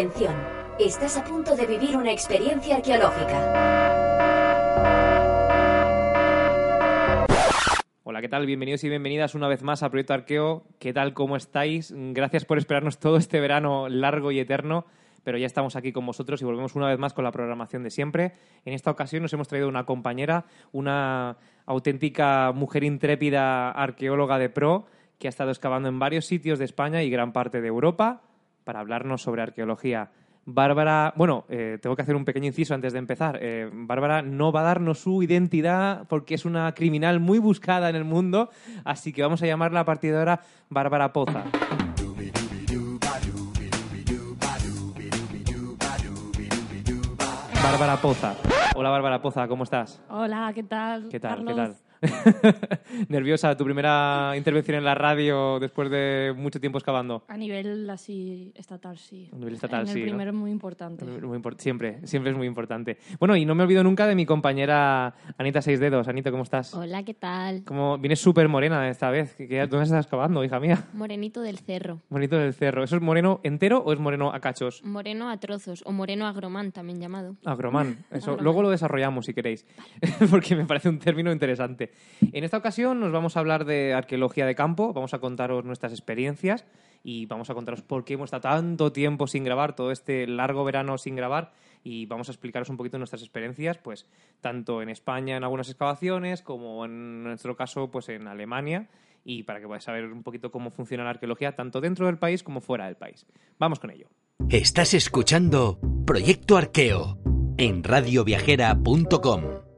Atención, estás a punto de vivir una experiencia arqueológica. Hola, ¿qué tal? Bienvenidos y bienvenidas una vez más a Proyecto Arqueo. ¿Qué tal? ¿Cómo estáis? Gracias por esperarnos todo este verano largo y eterno, pero ya estamos aquí con vosotros y volvemos una vez más con la programación de siempre. En esta ocasión nos hemos traído una compañera, una auténtica mujer intrépida arqueóloga de pro que ha estado excavando en varios sitios de España y gran parte de Europa para hablarnos sobre arqueología. Bárbara, bueno, eh, tengo que hacer un pequeño inciso antes de empezar. Eh, Bárbara no va a darnos su identidad porque es una criminal muy buscada en el mundo, así que vamos a llamarla a partir de ahora Bárbara Poza. Bárbara Poza. Hola Bárbara Poza, ¿cómo estás? Hola, ¿qué tal? ¿Qué tal? Carlos? ¿Qué tal? Nerviosa, tu primera intervención en la radio después de mucho tiempo excavando. A nivel así estatal, sí. A nivel estatal, en sí, El ¿no? primero es muy importante. Muy impor- siempre, siempre es muy importante. Bueno, y no me olvido nunca de mi compañera Anita Seis Dedos. Anita, ¿cómo estás? Hola, ¿qué tal? Como vienes súper morena esta vez. ¿Qué- qué- ¿Dónde estás excavando, hija mía? Morenito del cerro. Bonito del cerro. ¿Eso es moreno entero o es moreno a cachos? Moreno a trozos o moreno agromán también llamado. Agromán. Eso, Agromán. luego lo desarrollamos si queréis, porque me parece un término interesante. En esta ocasión nos vamos a hablar de arqueología de campo, vamos a contaros nuestras experiencias y vamos a contaros por qué hemos estado tanto tiempo sin grabar, todo este largo verano sin grabar y vamos a explicaros un poquito nuestras experiencias, pues tanto en España en algunas excavaciones como en nuestro caso pues en Alemania y para que podáis saber un poquito cómo funciona la arqueología tanto dentro del país como fuera del país. Vamos con ello. Estás escuchando Proyecto Arqueo en radioviajera.com.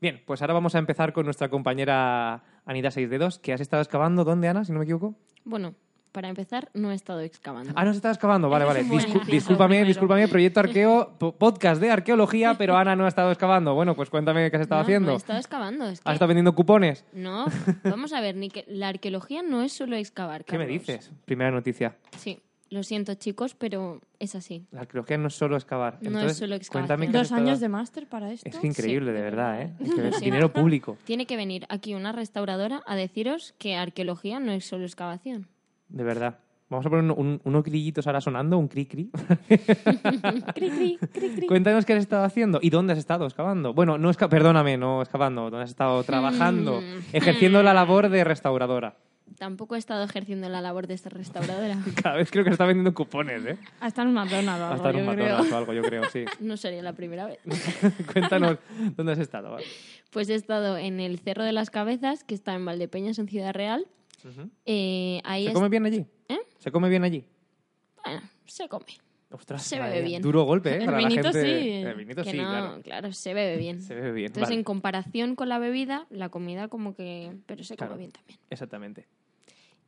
Bien, pues ahora vamos a empezar con nuestra compañera Anita Seis Dedos, que has estado excavando. ¿Dónde, Ana, si no me equivoco? Bueno, para empezar, no he estado excavando. Ah, no has estado excavando. Vale, vale. Discu- discúlpame, primero. discúlpame. Proyecto Arqueo, po- podcast de arqueología, pero Ana no ha estado excavando. Bueno, pues cuéntame qué has estado no, haciendo. No he estado excavando. Es que... ¿Has estado vendiendo cupones? No, vamos a ver, ni que... la arqueología no es solo excavar. ¿Qué me dices? Primera noticia. Sí, lo siento chicos, pero es así. La arqueología no es solo excavar. No es Entonces, solo excavación. Cuéntame qué Dos años de máster para esto. Es increíble, Sí, de de verdad, ¿eh? que Sí. dinero público. Tiene que venir aquí una restauradora a deciros que arqueología no es solo excavación. De verdad. Vamos a poner un- un- unos grillitos ahora sonando, un cri-cri. Cri, cri, cri, cri. Cuéntanos qué has estado haciendo y dónde has estado excavando. Bueno, no esca- perdóname, no excavando, dónde has estado trabajando, Mm. ejerciendo la labor de restauradora. Tampoco he estado ejerciendo la labor de esta restauradora. Cada vez creo que está vendiendo cupones, ¿eh? Hasta en un McDonald's o algo, Hasta en un yo creo. McDonald's o algo, yo creo, sí. No sería la primera vez. Cuéntanos dónde has estado. vale. Pues he estado en el Cerro de las Cabezas, que está en Valdepeñas, en Ciudad Real. Eh, ahí ¿Se es- come bien allí? ¿Eh? ¿Se come bien allí? Bueno, se come. Ostras, Se bebe bien. Duro golpe, ¿eh? El Para la vinito gente- sí. El vinito que sí, no, claro. se bebe bien. Se bebe bien. Entonces, vale. en comparación con la bebida, la comida como que... Pero se come Claro. bien también. Exactamente.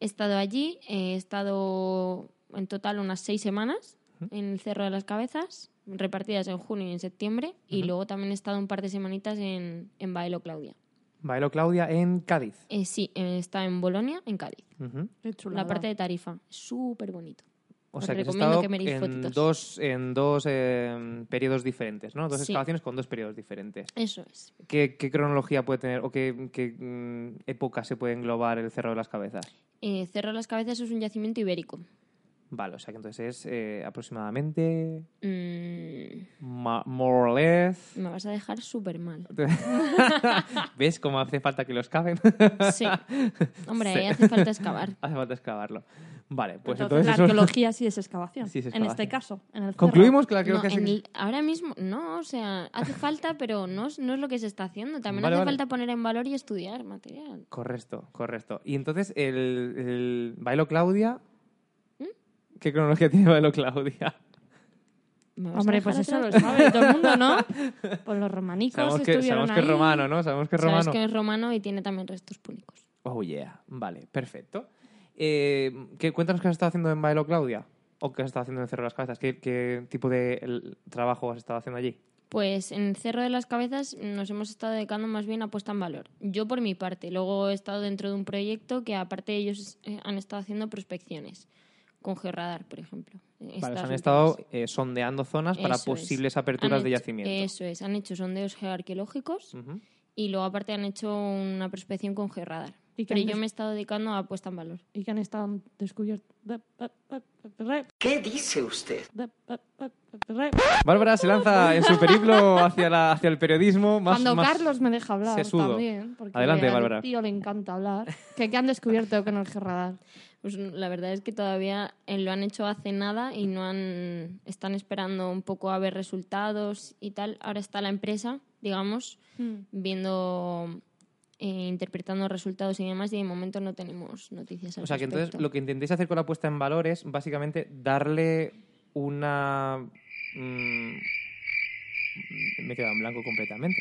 He estado allí, he estado en total unas seis semanas en el Cerro de las Cabezas, repartidas en junio y en septiembre, y luego también he estado un par de semanitas en, en Baelo Claudia. Bailo Claudia en Cádiz. Eh, sí, eh, está en Bolonia, en Cádiz. La parte de Tarifa, súper bonito. O Os sea, que has estado que en fotitos. dos, en dos eh, periodos diferentes, ¿no? Dos Sí. excavaciones con dos periodos diferentes. Eso es. ¿Qué, qué cronología puede tener o qué, qué, mm, época se puede englobar el Cerro de las Cabezas? Eh, Cerro de las Cabezas es un yacimiento ibérico. Vale, o sea que entonces es eh, aproximadamente, Mm, ma- more or less... me vas a dejar súper mal. ¿Ves cómo hace falta que lo excaven? Sí. Hombre, Sí. ahí hace falta excavar. hace falta excavarlo. Vale, pues entonces, entonces, la eso- arqueología sí es excavación. Sí es En excavación. este caso, en el cerro. Concluimos que la No, arqueología en sí- el- ahora mismo, no, o sea, hace falta, pero no es, no es lo que se está haciendo. También Vale, hace vale. falta poner en valor y estudiar material. Correcto, correcto. Y entonces, el, el Bailo Claudia... ¿Mm? ¿Qué cronología tiene Bailo Claudia? ¿Me vas a Hombre, pues eso lo sabe todo el mundo, ¿no? Pues los romanicos Sabemos que, estuvieron sabemos que es romano, ¿no? Sabemos que es Sabes romano. que es romano y tiene también restos púnicos. Oh, yeah. Vale, perfecto. Eh, ¿qué, cuéntanos qué has estado haciendo en Baelo, Claudia. ¿O qué has estado haciendo en Cerro de las Cabezas? ¿Qué, qué tipo de el- trabajo has estado haciendo allí? Pues en Cerro de las Cabezas nos hemos estado dedicando más bien a puesta en valor. Yo por mi parte. Luego he estado dentro de un proyecto que aparte ellos eh, han estado haciendo prospecciones. Con Georradar, por ejemplo. Vale, han estado eh, sondeando zonas para es. posibles aperturas de hecho- yacimiento. Eso es. Han hecho sondeos geoarqueológicos y luego aparte han hecho una prospección con Georradar. ¿Y Pero yo me he estado dedicando a puesta en valor. Y que han estado descubiertos. ¿Qué dice usted? Bárbara se lanza en su periplo hacia, la, hacia el periodismo. Más, Cuando más Carlos me deja hablar sesudo. también. Porque Adelante, al Bárbara. tío le encanta hablar. ¿Qué, qué han descubierto con el Gerradar? Pues la verdad es que todavía eh, lo han hecho hace nada y no han están esperando un poco a ver resultados y tal. Ahora está la empresa, digamos, viendo, eh, interpretando resultados y demás y de momento no tenemos noticias al O sea, que entonces lo que intentéis hacer con la puesta en valor es básicamente darle una... mm, me he quedado en blanco completamente.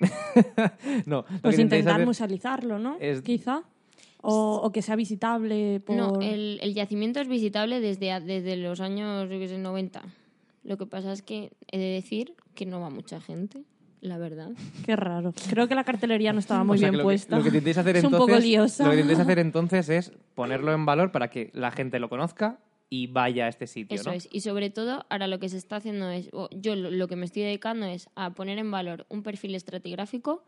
no, Pues intentar hacer- musealizarlo, ¿no? es- Quizá. O, o que sea visitable por... No, el, el yacimiento es visitable desde, a- desde los años yo qué sé, 90. Lo que pasa es que he de decir que no va mucha gente, la verdad. Qué raro. Creo que la cartelería no estaba muy O sea, bien que- puesta. Lo que intentáis hacer es un entonces, poco liosa. Lo que intentáis hacer entonces es ponerlo en valor para que la gente lo conozca y vaya a este sitio, Eso ¿no? es. Y sobre todo, ahora lo que se está haciendo es, yo lo, que me estoy dedicando es a poner en valor un perfil estratigráfico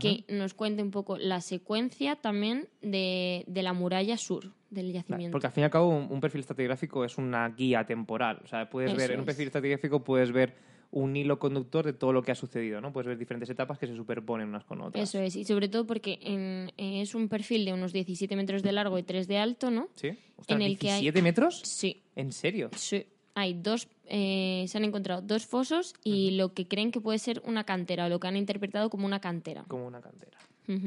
que nos cuente un poco la secuencia también de, de la muralla sur del yacimiento. Porque al fin y al cabo un, un perfil estratigráfico es una guía temporal. O sea, puedes Eso ver en un perfil estratigráfico puedes ver un hilo conductor de todo lo que ha sucedido, ¿no? Puedes ver diferentes etapas que se superponen unas con otras. Eso es. Y sobre todo porque en- eh, es un perfil de unos 17 metros de largo y 3 de alto, ¿no? ¿Sí? Ostras, En el que hay- ¿17 metros? Sí. ¿En serio? Sí. Hay dos, eh, se han encontrado dos fosos y lo que creen que puede ser una cantera, o lo que han interpretado como una cantera. Como una cantera.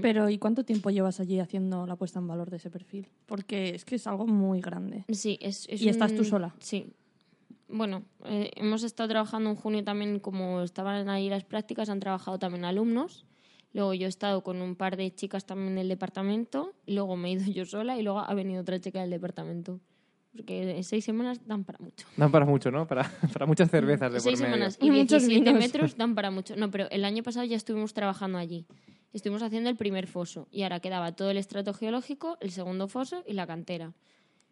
Pero ¿y cuánto tiempo llevas allí haciendo la puesta en valor de ese perfil? Porque es que es algo muy grande. Sí, es, es ¿Y estás tú sola? Sí. Bueno, eh, hemos estado trabajando en junio también, como estaban ahí las prácticas, han trabajado también alumnos. Luego yo he estado con un par de chicas también del departamento. Luego me he ido yo sola y luego ha venido otra chica del departamento. Porque en seis semanas dan para mucho. Dan para mucho, ¿no? Para, para muchas cervezas de Seis por medio. semanas Y y muchos 17 vinos. metros dan para mucho. No, pero el año pasado ya estuvimos trabajando allí. Estuvimos haciendo el primer foso y ahora quedaba todo el estrato geológico, el segundo foso y la cantera.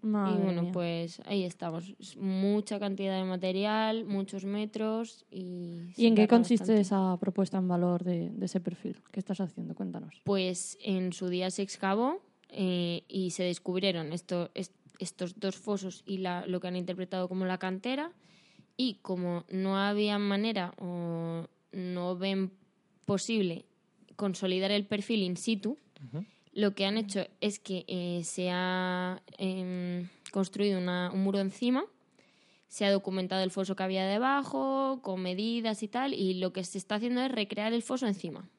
Madre y bueno, mía. pues ahí estamos. Es mucha cantidad de material, muchos metros y... ¿Y en qué consiste bastante. esa propuesta en valor de, de ese perfil? ¿Qué estás haciendo? Cuéntanos. Pues en su día se excavó eh, y se descubrieron esto, est- estos dos fosos y la- lo que han interpretado como la cantera. Y como no había manera o no ven posible consolidar el perfil in situ, lo que han hecho es que eh, se ha em, construido una- un muro encima, se ha documentado el foso que había debajo, con medidas y tal, y lo que se está haciendo es recrear el foso encima.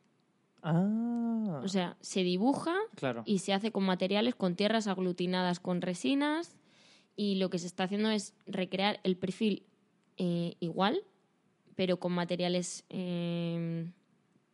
Ah, O sea, se dibuja claro. y se hace con materiales, con tierras aglutinadas con resinas y lo que se está haciendo es recrear el perfil eh, igual, pero con materiales eh,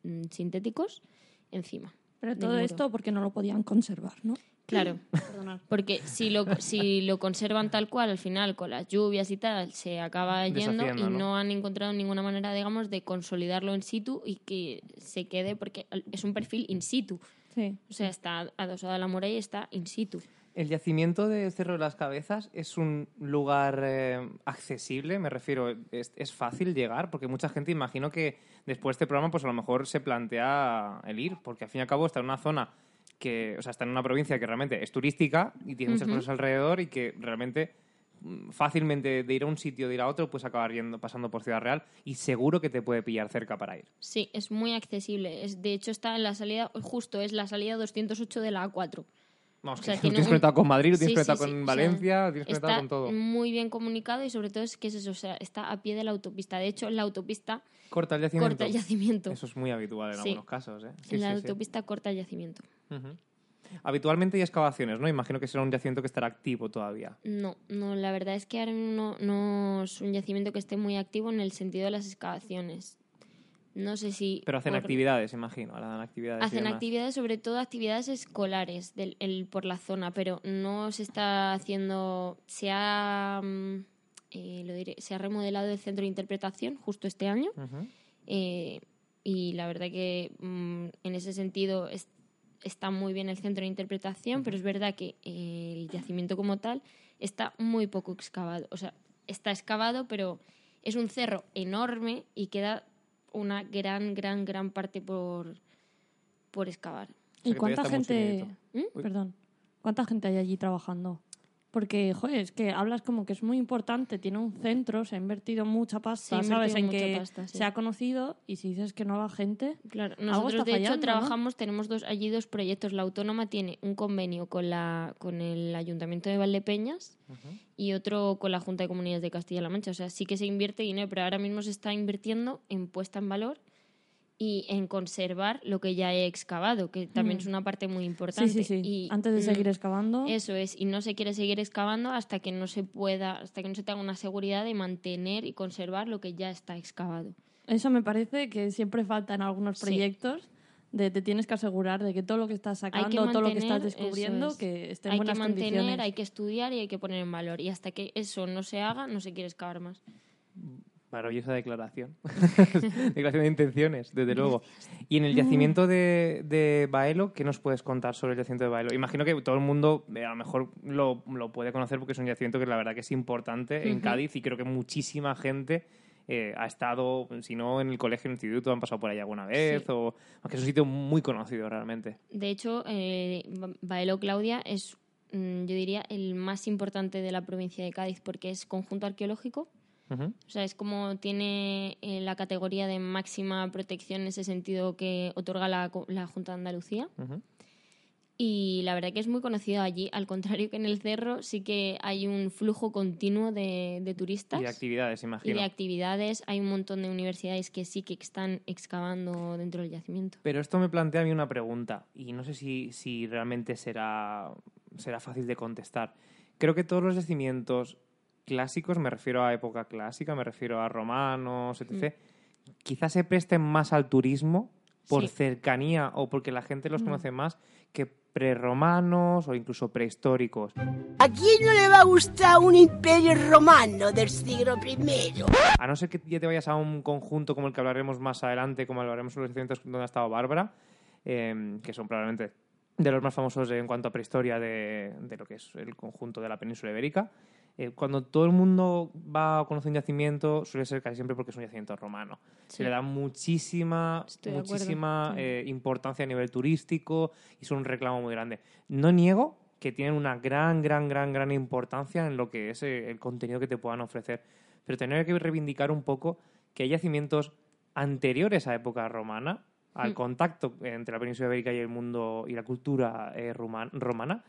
mm, sintéticos encima. Pero todo esto porque no lo podían conservar, ¿no? Claro, Perdonad. porque si lo, si lo conservan tal cual, al final con las lluvias y tal, se acaba yendo y. ¿no? han encontrado ninguna manera, digamos, de consolidarlo in situ y que se quede, porque es un perfil in situ. Sí. O sea, está adosado a la muralla y está in situ. ¿El yacimiento de Cerro de las Cabezas es un lugar eh, accesible? Me refiero, ¿es, es fácil llegar? Porque mucha gente imagino que después de este programa pues a lo mejor se plantea el ir, porque al fin y al cabo está en una zona que, o sea, está en una provincia que realmente es turística y tiene muchas cosas alrededor y que realmente mm, fácilmente de ir a un sitio, de ir a otro, puedes acabar yendo, pasando por Ciudad Real y seguro que te puede pillar cerca para ir. Sí, es muy accesible. Es, de hecho, está en la salida, justo es la salida 208 de la A4. Vamos, O sea, que lo tiene tienes un- conectado con Madrid, lo tienes Sí, sí, conectado sí, con o sea, Valencia, lo tienes conectado con todo. muy bien comunicado y sobre todo es que es eso, o sea, está a pie de la autopista. De hecho, la autopista Corta el yacimiento. corta el yacimiento. Eso es muy habitual en algunos casos, ¿eh? En la autopista corta el yacimiento. Habitualmente hay excavaciones, ¿no? Imagino que será un yacimiento que estará activo todavía. No, no, la verdad es que ahora no es un yacimiento que esté muy activo en el sentido de las excavaciones. No sé si... Pero hacen por- actividades, imagino. actividades Hacen actividades, sobre todo actividades escolares del, el- por la zona, pero no se está haciendo. Se ha, mm, eh, lo diré, se ha remodelado el centro de interpretación justo este año eh, y la verdad que mm, en ese sentido es- está muy bien el centro de interpretación, pero es verdad que eh, el yacimiento como tal está muy poco excavado. O sea, está excavado, pero es un cerro enorme y queda una gran, gran, gran parte por, por excavar. sea, ¿Y cuánta gente. ¿Mm? perdón, cuánta gente hay allí trabajando? Porque, joder, es que hablas como que es muy importante, tiene un centro, se ha invertido mucha pasta, Se ha ¿sabes? En que pasta, sí. se ha conocido y si dices que no va gente, Claro, Algo nosotros está de hecho trabajamos, tenemos dos, allí dos proyectos. La autónoma tiene un convenio con, la, con el Ayuntamiento de Valdepeñas y otro con la Junta de Comunidades de Castilla-La Mancha. O sea, sí que se invierte dinero, pero ahora mismo se está invirtiendo en puesta en valor y en conservar lo que ya he excavado, que también Mm. es una parte muy sí, importante. sí, sí, Y, antes de mm, seguir excavando, Eso es, y no se quiere seguir excavando hasta que no se pueda, hasta que no se tenga una seguridad de mantener y conservar lo que ya está excavado. eso me parece que siempre falta en algunos Sí. proyectos. De, te tienes que asegurar de que todo lo que estás Hay sacando, que todo lo que estás mantener, descubriendo, es. que esté en hay que buenas mantener, condiciones. hay que estudiar y hay que poner en valor. Y hasta que eso no se haga, no se quiere excavar más. Maravillosa declaración. declaración de intenciones, desde luego. Y en el yacimiento de, de Baelo, ¿qué nos puedes contar sobre el yacimiento de Baelo? Imagino que todo el mundo eh, a lo mejor lo, lo puede conocer porque es un yacimiento que la verdad que es importante en Cádiz y creo que muchísima gente eh, ha estado, si no en el colegio, en el instituto, han pasado por ahí alguna vez, Sí. o aunque es un sitio muy conocido realmente. De hecho, eh, Ba- Baelo Claudia es, mm, yo diría, el más importante de la provincia de Cádiz porque es conjunto arqueológico. Ujú. O sea, es como tiene eh, la categoría de máxima protección en ese sentido que otorga la, la Junta de Andalucía. Ujú. Y la verdad que es muy conocido allí. Al contrario que en el cerro, sí que hay un flujo continuo de, de turistas. Y de actividades, y imagino. de actividades. Hay un montón de universidades que sí que están excavando dentro del yacimiento. Pero esto me plantea a mí una pregunta y no sé si, si realmente será, será fácil de contestar. Creo que todos los yacimientos clásicos, me refiero a época clásica, me refiero a romanos, etc., quizás se presten más al turismo por Sí. cercanía o porque la gente los conoce más que prerromanos o incluso prehistóricos. ¿A quién no le va a gustar un imperio romano del siglo I? A no ser que ya te vayas a un conjunto como el que hablaremos más adelante, como hablaremos sobre los yacimientos donde ha estado Bárbara, eh, que son probablemente de los más famosos en cuanto a prehistoria de, de lo que es el conjunto de la península ibérica. Eh, cuando todo el mundo va a conocer un yacimiento, suele ser casi siempre porque es un yacimiento romano. Se le da muchísima, Estoy muchísima eh, importancia a nivel turístico y son un reclamo muy grande. No niego que tienen una gran, gran, gran, gran importancia en lo que es eh, el contenido que te puedan ofrecer. Pero tener que reivindicar un poco que hay yacimientos anteriores a época romana, al Hmm. contacto entre la península ibérica y el mundo y la cultura eh, ruman- romana.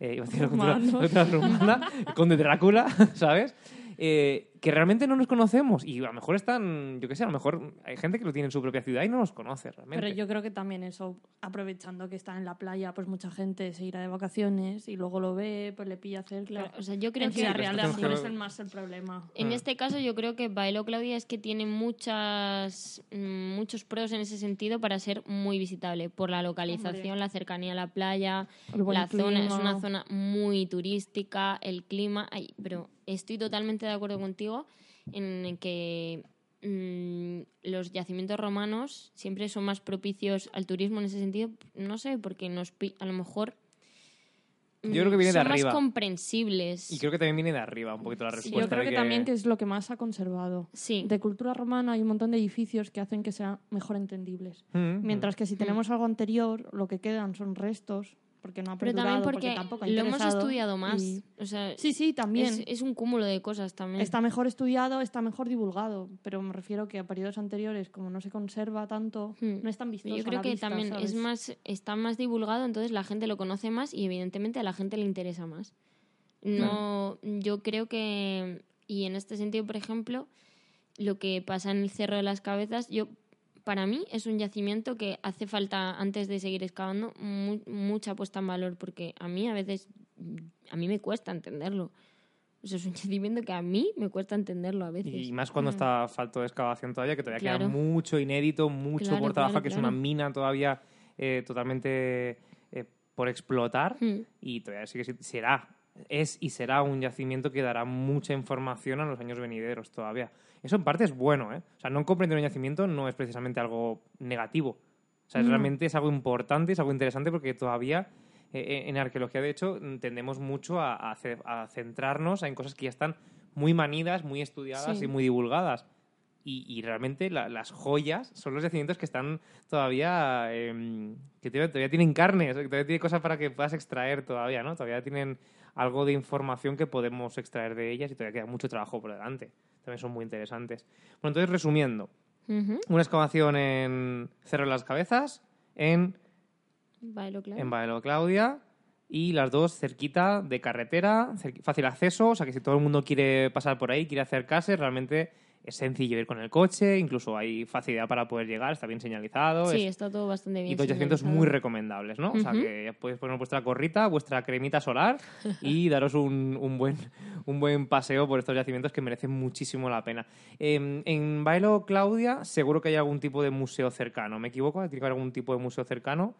eh, iba a decir la cultura, Romanos. la cultura romana, el conde Drácula, ¿sabes? Eh, que realmente no nos conocemos y a lo mejor están, yo qué sé, a lo mejor hay gente que lo tiene en su propia ciudad y no los conoce realmente. Pero yo creo que también eso, aprovechando que está en la playa, pues mucha gente se irá de vacaciones y luego lo ve, pues le pilla cerca. Claro, o sea, yo creo en que Ciudad pero Real que- es el más el problema. En Mm. este caso yo creo que Bailo Claudia es que tiene muchas mm, muchos pros en ese sentido para ser muy visitable por la localización, Hombre. la cercanía a la playa, la zona es una zona muy turística, el clima, ay, pero estoy totalmente de acuerdo contigo en que mm, los yacimientos romanos siempre son más propicios al turismo en ese sentido, no sé, porque nos a lo mejor Yo creo que viene de son arriba. más comprensibles. Y creo que también viene de arriba un poquito la Sí, respuesta. yo creo de que, también que es lo que más ha conservado. Sí. De cultura romana hay un montón de edificios que hacen que sean mejor entendibles. Mm, mm. Mientras que si tenemos algo anterior, lo que quedan son restos, porque no ha Pero también porque, tampoco ha lo hemos estudiado más. y- O sea, Sí, sí, también. Es, es un cúmulo de cosas también. Está mejor estudiado, está mejor divulgado, pero me refiero que a periodos anteriores, como no se conserva tanto, Hmm. no es tan vistoso. Yo a creo la que vista, también ¿sabes? es más, está más divulgado, entonces la gente lo conoce más y evidentemente a la gente le interesa más. No, yo creo que, y en este sentido, por ejemplo, lo que pasa en el Cerro de las Cabezas, yo para mí es un yacimiento que hace falta, antes de seguir excavando, mu- mucha puesta en valor, porque a mí a veces, a mí me cuesta entenderlo. Es un yacimiento que a mí me cuesta entenderlo a veces. Y más cuando Mm. está falto de excavación todavía, que todavía Claro. queda mucho inédito, mucho Claro, por trabajar, claro, que es una mina todavía eh, totalmente eh, por explotar. Mm. Y todavía sí que será, es y será un yacimiento que dará mucha información a los años venideros todavía. Eso en parte es bueno, ¿eh? O sea, no comprender un yacimiento no es precisamente algo negativo. O sea, No. realmente es algo importante, es algo interesante porque todavía eh, en arqueología, de hecho, tendemos mucho a, a a centrarnos en cosas que ya están muy manidas, muy estudiadas Sí. y muy divulgadas. Y, y realmente la- las joyas son los yacimientos que están todavía, em, que todavía, tienen carne, que todavía tienen cosas para que puedas extraer todavía, ¿no? Todavía tienen algo de información que podemos extraer de ellas y todavía queda mucho trabajo por delante. También son muy interesantes. Bueno, entonces resumiendo, una excavación en Cerro de las Cabezas, en Bailo, en Claudia y las dos cerquita de carretera, fácil acceso, o sea que si todo el mundo quiere pasar por ahí, quiere acercarse, realmente es sencillo ir con el coche, incluso hay facilidad para poder llegar, está bien señalizado. Sí, es- está todo bastante bien. y dos yacimientos señalizado. muy recomendables, ¿no? O sea, que ya podéis poner vuestra gorrita, vuestra cremita solar y daros un, un buen, un buen paseo por estos yacimientos que merecen muchísimo la pena. Eh, en Bailo Claudia seguro que hay algún tipo de museo cercano. ¿Me equivoco? ¿Tiene que haber algún tipo de museo cercano?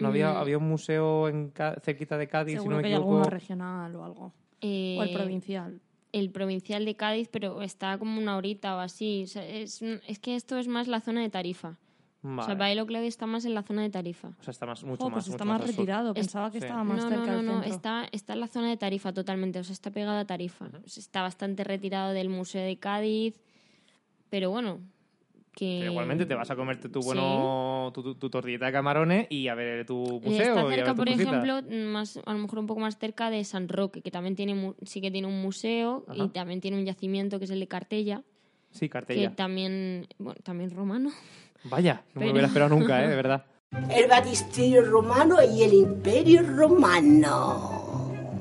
¿No había, Mm. había un museo en cerquita de Cádiz, si Seguro no me que hay equivoco? alguno regional o algo. Eh, O el provincial. El provincial de Cádiz, pero está como una horita o así. O sea, es, es que esto es más la zona de Tarifa. O sea, Vale. Bailo Claudio está más en la zona de Tarifa. O sea, está más, mucho Oh, más. pues está mucho más sur. retirado. Es- Pensaba que sí. estaba más no, cerca no, no, está, está en la zona de Tarifa totalmente, o sea, está pegada a Tarifa. Está bastante retirado del Museo de Cádiz, pero bueno, que... Pero igualmente te vas a comerte tu Sí. Tu, tu- tu tortillita de camarones y a ver tu museo. Está y a ver cerca, por ejemplo, más, a lo mejor un poco más cerca de San Roque, que también tiene sí que tiene un museo Ajá. y también tiene un yacimiento que es el de Cartella, Sí, que cartella. también, bueno, también romano. Vaya, no me Pero- lo hubiera esperado nunca, ¿eh? De verdad. El batisterio romano y el imperio romano.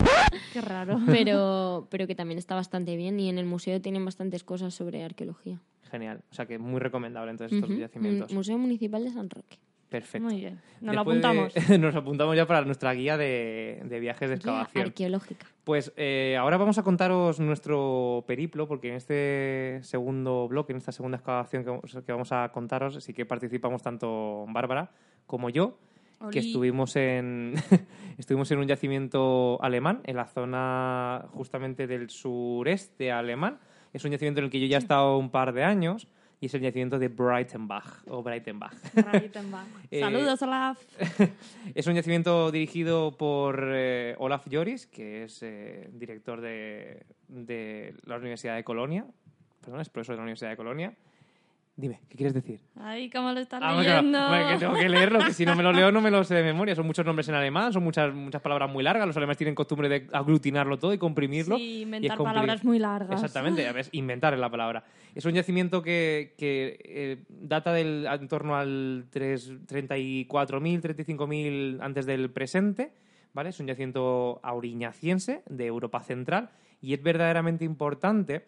Qué raro. pero, pero que también está bastante bien y en el museo tienen bastantes cosas sobre arqueología. Genial. O sea que muy recomendable entonces estos yacimientos. Mm, Museo Municipal de San Roque. Perfecto. Muy bien. Nos Después lo de- apuntamos. nos apuntamos ya para nuestra guía de, de viajes de Guía excavación. arqueológica. Pues eh, ahora vamos a contaros nuestro periplo, porque en este segundo bloque, en esta segunda excavación que vamos, que vamos a contaros, sí que participamos tanto Bárbara como yo, que estuvimos en, estuvimos en un yacimiento alemán, en la zona justamente del sureste alemán. Es un yacimiento en el que yo ya he estado un par de años y es el yacimiento de Breitenbach, o Breitenbach. Breitenbach. Eh, Saludos, Olaf. Es un yacimiento dirigido por eh, Olaf Joris, que es eh, director de, de la Universidad de Colonia. Perdón, es profesor de la Universidad de Colonia. Dime, ¿qué quieres decir? Ay, cómo lo estás Ah, leyendo. bueno, que tengo que leerlo, que si no me lo leo no me lo sé de memoria. Son muchos nombres en alemán, son muchas, muchas palabras muy largas. Los alemanes tienen costumbre de aglutinarlo todo y comprimirlo. Sí, y es inventar palabras muy largas. Exactamente, a ver, inventar es la palabra. Es un yacimiento que, que, eh, data del en torno al 3 34.000, 35.000 antes del presente, ¿vale? Es un yacimiento auriñaciense de Europa Central y es verdaderamente importante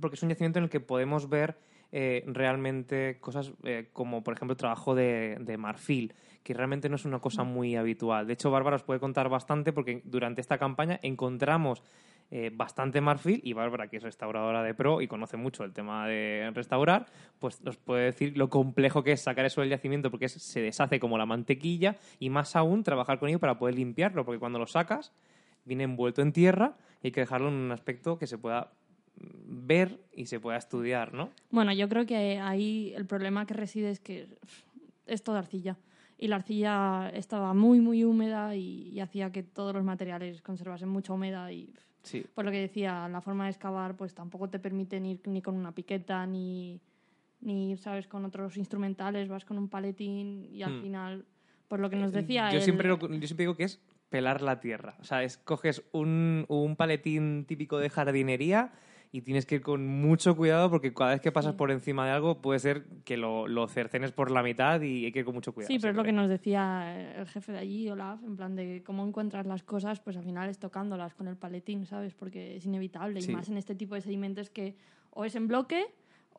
porque es un yacimiento en el que podemos ver eh, realmente cosas eh, como, por ejemplo, el trabajo de, de marfil, que realmente no es una cosa muy habitual. De hecho, Bárbara os puede contar bastante porque durante esta campaña encontramos eh, bastante marfil y Bárbara, que es restauradora de pro y conoce mucho el tema de restaurar, pues nos puede decir lo complejo que es sacar eso del yacimiento porque es- se deshace como la mantequilla y más aún trabajar con ello para poder limpiarlo, porque cuando lo sacas viene envuelto en tierra y hay que dejarlo en un aspecto que se pueda ver y se pueda estudiar, ¿no? Bueno, yo creo que ahí el problema que reside es que es toda arcilla. Y la arcilla estaba muy, muy húmeda y, y hacía que todos los materiales conservasen mucha humedad. Y Sí. por lo que decía, la forma de excavar pues tampoco te permiten ir ni con una piqueta ni, ni ¿sabes?, con otros instrumentales. Vas con un paletín y al Hmm. final, por lo que nos decía Yo él- siempre, lo- yo siempre digo que es pelar la tierra. O sea, es, coges un, un paletín típico de jardinería y tienes que ir con mucho cuidado porque cada vez que pasas por encima de algo puede ser que lo, lo cercenes por la mitad y hay que ir con mucho cuidado. Sí, pero es lo que nos decía eh, el jefe de allí, Olaf, en plan de cómo encuentras las cosas, pues al final es tocándolas con el paletín, ¿sabes? Porque es inevitable, Sí. y más en este tipo de sedimentos que o es en bloque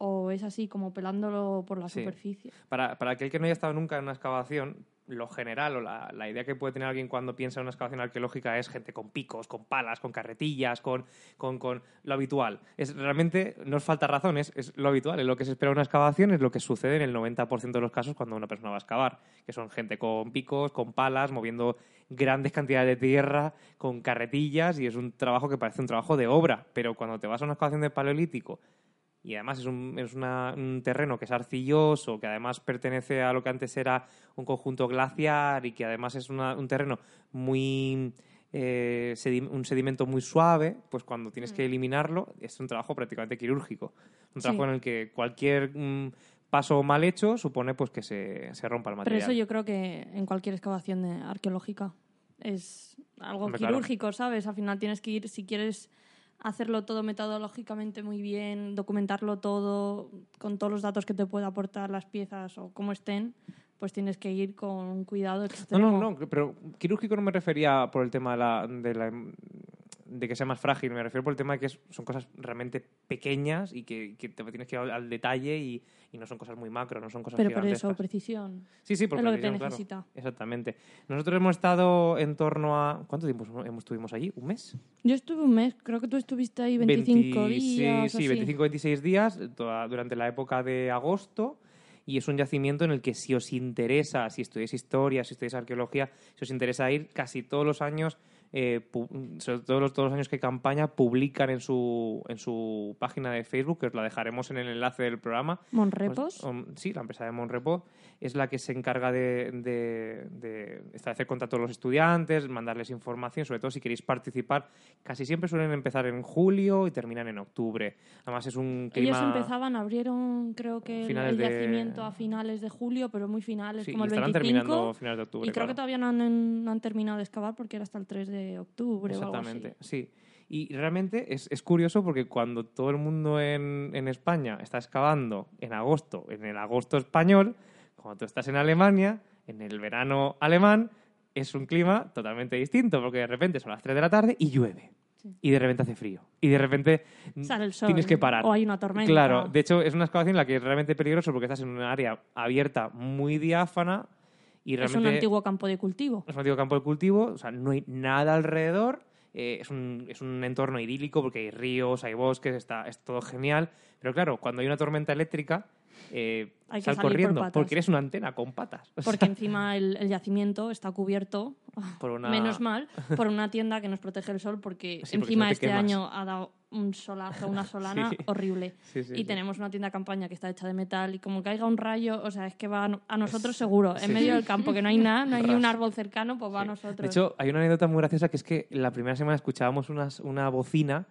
o es así como pelándolo por la Sí. superficie. Para, para aquel que no haya estado nunca en una excavación, lo general o la, idea que puede tener alguien cuando piensa en una excavación arqueológica es gente con picos, con palas, con carretillas, con, con, con lo habitual. Es, realmente no os falta razones, es lo habitual, es lo que se espera en una excavación, es lo que sucede en el 90% de los casos cuando una persona va a excavar, que son gente con picos, con palas, moviendo grandes cantidades de tierra, con carretillas, y es un trabajo que parece un trabajo de obra, pero cuando te vas a una excavación de paleolítico, y además es, un, es una, un terreno que es arcilloso, que además pertenece a lo que antes era un conjunto glaciar y que además es una, un terreno muy... Eh, un sedimento muy suave, pues cuando tienes que eliminarlo es un trabajo prácticamente quirúrgico. Un trabajo Sí. en el que cualquier mm, paso mal hecho supone pues que se, se rompa el Pero material. eso yo creo que en cualquier excavación arqueológica es algo Hombre, claro. quirúrgico, ¿sabes? Al final tienes que ir, si quieres hacerlo todo metodológicamente muy bien, documentarlo todo con todos los datos que te pueda aportar las piezas o cómo estén, pues tienes que ir con cuidado. No, no, no, pero quirúrgico no me refería por el tema de, la, de, la- de que sea más frágil, me refiero por el tema de que son cosas realmente pequeñas y que, que te tienes que ir al, al detalle y, y no son cosas muy macro, no son cosas Pero por eso, precisión. Sí, sí, por es lo que te precisión, claro. necesita. Exactamente. Nosotros hemos estado en torno a... ¿Cuánto tiempo hemos- estuvimos allí? ¿Un mes? Yo estuve un mes, creo que tú estuviste ahí 25 20 sí, días. o Sí, así. 25-26 días toda- durante la época de agosto. Y es un yacimiento en el que si os interesa, si estudiáis historia, si estudiáis arqueología, si os interesa ir, casi todos los años, eh, pu- sobre todo los, todos los años que campaña, publican en su, en su página de Facebook, que os la dejaremos en el enlace del programa. Monrepos. Pues, um, sí, la empresa de Monrepo es la que se encarga de, de- de establecer contacto con los estudiantes, mandarles información, sobre todo si queréis participar. Casi siempre suelen empezar en julio y terminan en octubre. Además es un clima... Ellos empezaban, abrieron creo que el, Finales el de- yacimiento a finales de julio, pero muy finales, Sí, como y el estarán 25. terminando a finales de octubre. y creo que claro. todavía no han, no han terminado de excavar porque era hasta el 3 de octubre o algo Exactamente, así. sí. Y realmente es, es curioso porque cuando todo el mundo en, en España está excavando en agosto, en el agosto español, cuando tú estás en Alemania, en el verano alemán, es un clima totalmente distinto porque de repente son las 3 de la tarde y llueve. Y de repente hace frío. Y de repente Sale el sol. tienes que parar. O hay una tormenta. Claro, de hecho es una excavación en la que es realmente peligroso porque estás en un área abierta muy diáfana y es realmente un antiguo campo de cultivo. es un antiguo campo de cultivo, o sea, no hay nada alrededor, eh, es, un, es un entorno idílico porque hay ríos, hay bosques, está, es todo genial, pero claro, cuando hay una tormenta eléctrica, eh, Hay sal por corriendo porque eres una antena con patas. O Porque encima el, el yacimiento está cubierto, Por una- menos mal, por una tienda que nos protege el sol porque Sí, porque si encima no este quemas. año ha dado un solazo, una solana Sí. horrible. Sí, sí, y tenemos una tienda de campaña que está hecha de metal y como caiga un rayo, o sea, es que va a no- a nosotros seguro. en medio del campo, que no hay nada, no hay ni un árbol cercano, pues va a nosotros. De hecho, hay una anécdota muy graciosa que es que la primera semana escuchábamos unas- una bocina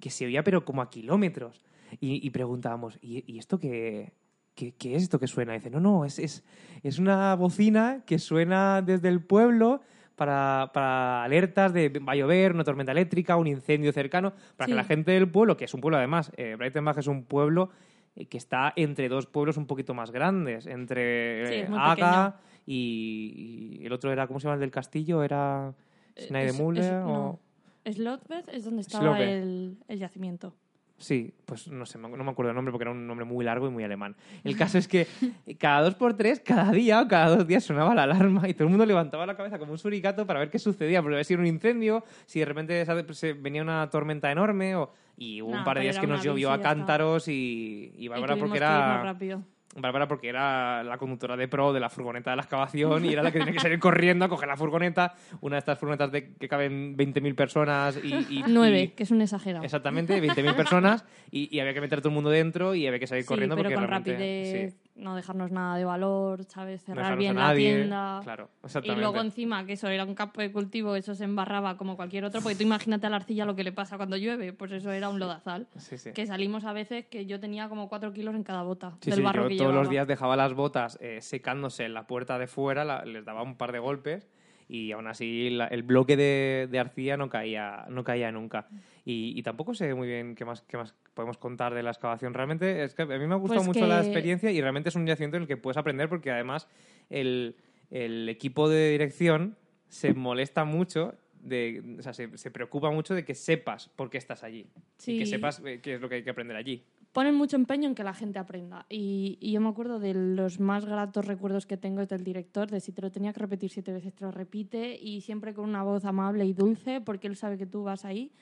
que se oía pero como a kilómetros y, y preguntábamos, ¿y, y esto qué, qué, qué es esto que suena? Y dice, no, no, es, es, es una bocina que suena desde el pueblo para, para alertas de va a llover, una tormenta eléctrica, un incendio cercano, para Sí. que la gente del pueblo, que es un pueblo además, eh, Breitenbach es un pueblo eh, que está entre dos pueblos un poquito más grandes, entre Sí, eh, es Haga y, y el otro era, ¿cómo se llama el del castillo? Era Eh, Schneidemühle es- o... no. Es donde estaba el, el yacimiento. Sí, pues no sé, no me acuerdo el nombre porque era un nombre muy largo y muy alemán. El caso es que cada dos por tres, cada día o cada dos días sonaba la alarma y todo el mundo levantaba la cabeza como un suricato para ver qué sucedía, porque si era un incendio, si de repente se- se venía una tormenta enorme o... Y hubo un par de días que nos llovió a cántaros y, y Bárbara porque era... Bárbara porque era la conductora de pro de la furgoneta de la excavación y era la que tenía que salir corriendo a coger la furgoneta, una de estas furgonetas de que caben 20.000 personas y... y- Nueve, y- que es un exagerado. Exactamente, 20.000 personas y, y había que meter a todo el mundo dentro y había que salir Sí, corriendo pero porque con realmente- rapidez, sí, no dejarnos nada de valor, ¿sabes? Cerrar bien la tienda. Claro, Y exactamente. luego encima, que eso era un campo de cultivo, eso se embarraba como cualquier otro, porque tú imagínate a la arcilla lo que le pasa cuando llueve, pues eso era un lodazal. Sí, sí. Que salimos a veces que yo tenía como cuatro kilos en cada bota Sí, del sí, barro yo que todos los días dejaba las botas eh, secándose en la puerta de fuera, la- les daba un par de golpes y aún así la- el bloque de, de arcilla no caía, no caía nunca. Y, y tampoco sé muy bien qué más, qué más podemos contar de la excavación. Realmente es que a mí me ha gustado Pues mucho la que- experiencia y realmente es un yacimiento en el que puedes aprender porque además el, el equipo de dirección se molesta mucho. De, o sea, se, se preocupa mucho de que sepas por qué estás allí y que Sí. sepas eh, qué es lo que hay que aprender allí. ponen mucho empeño en que la gente aprenda. Y, y yo me acuerdo de los más gratos recuerdos que tengo es del director, de si te lo tenía que repetir siete veces, te lo repite, y siempre con una voz amable y dulce, porque él sabe que tú vas ahí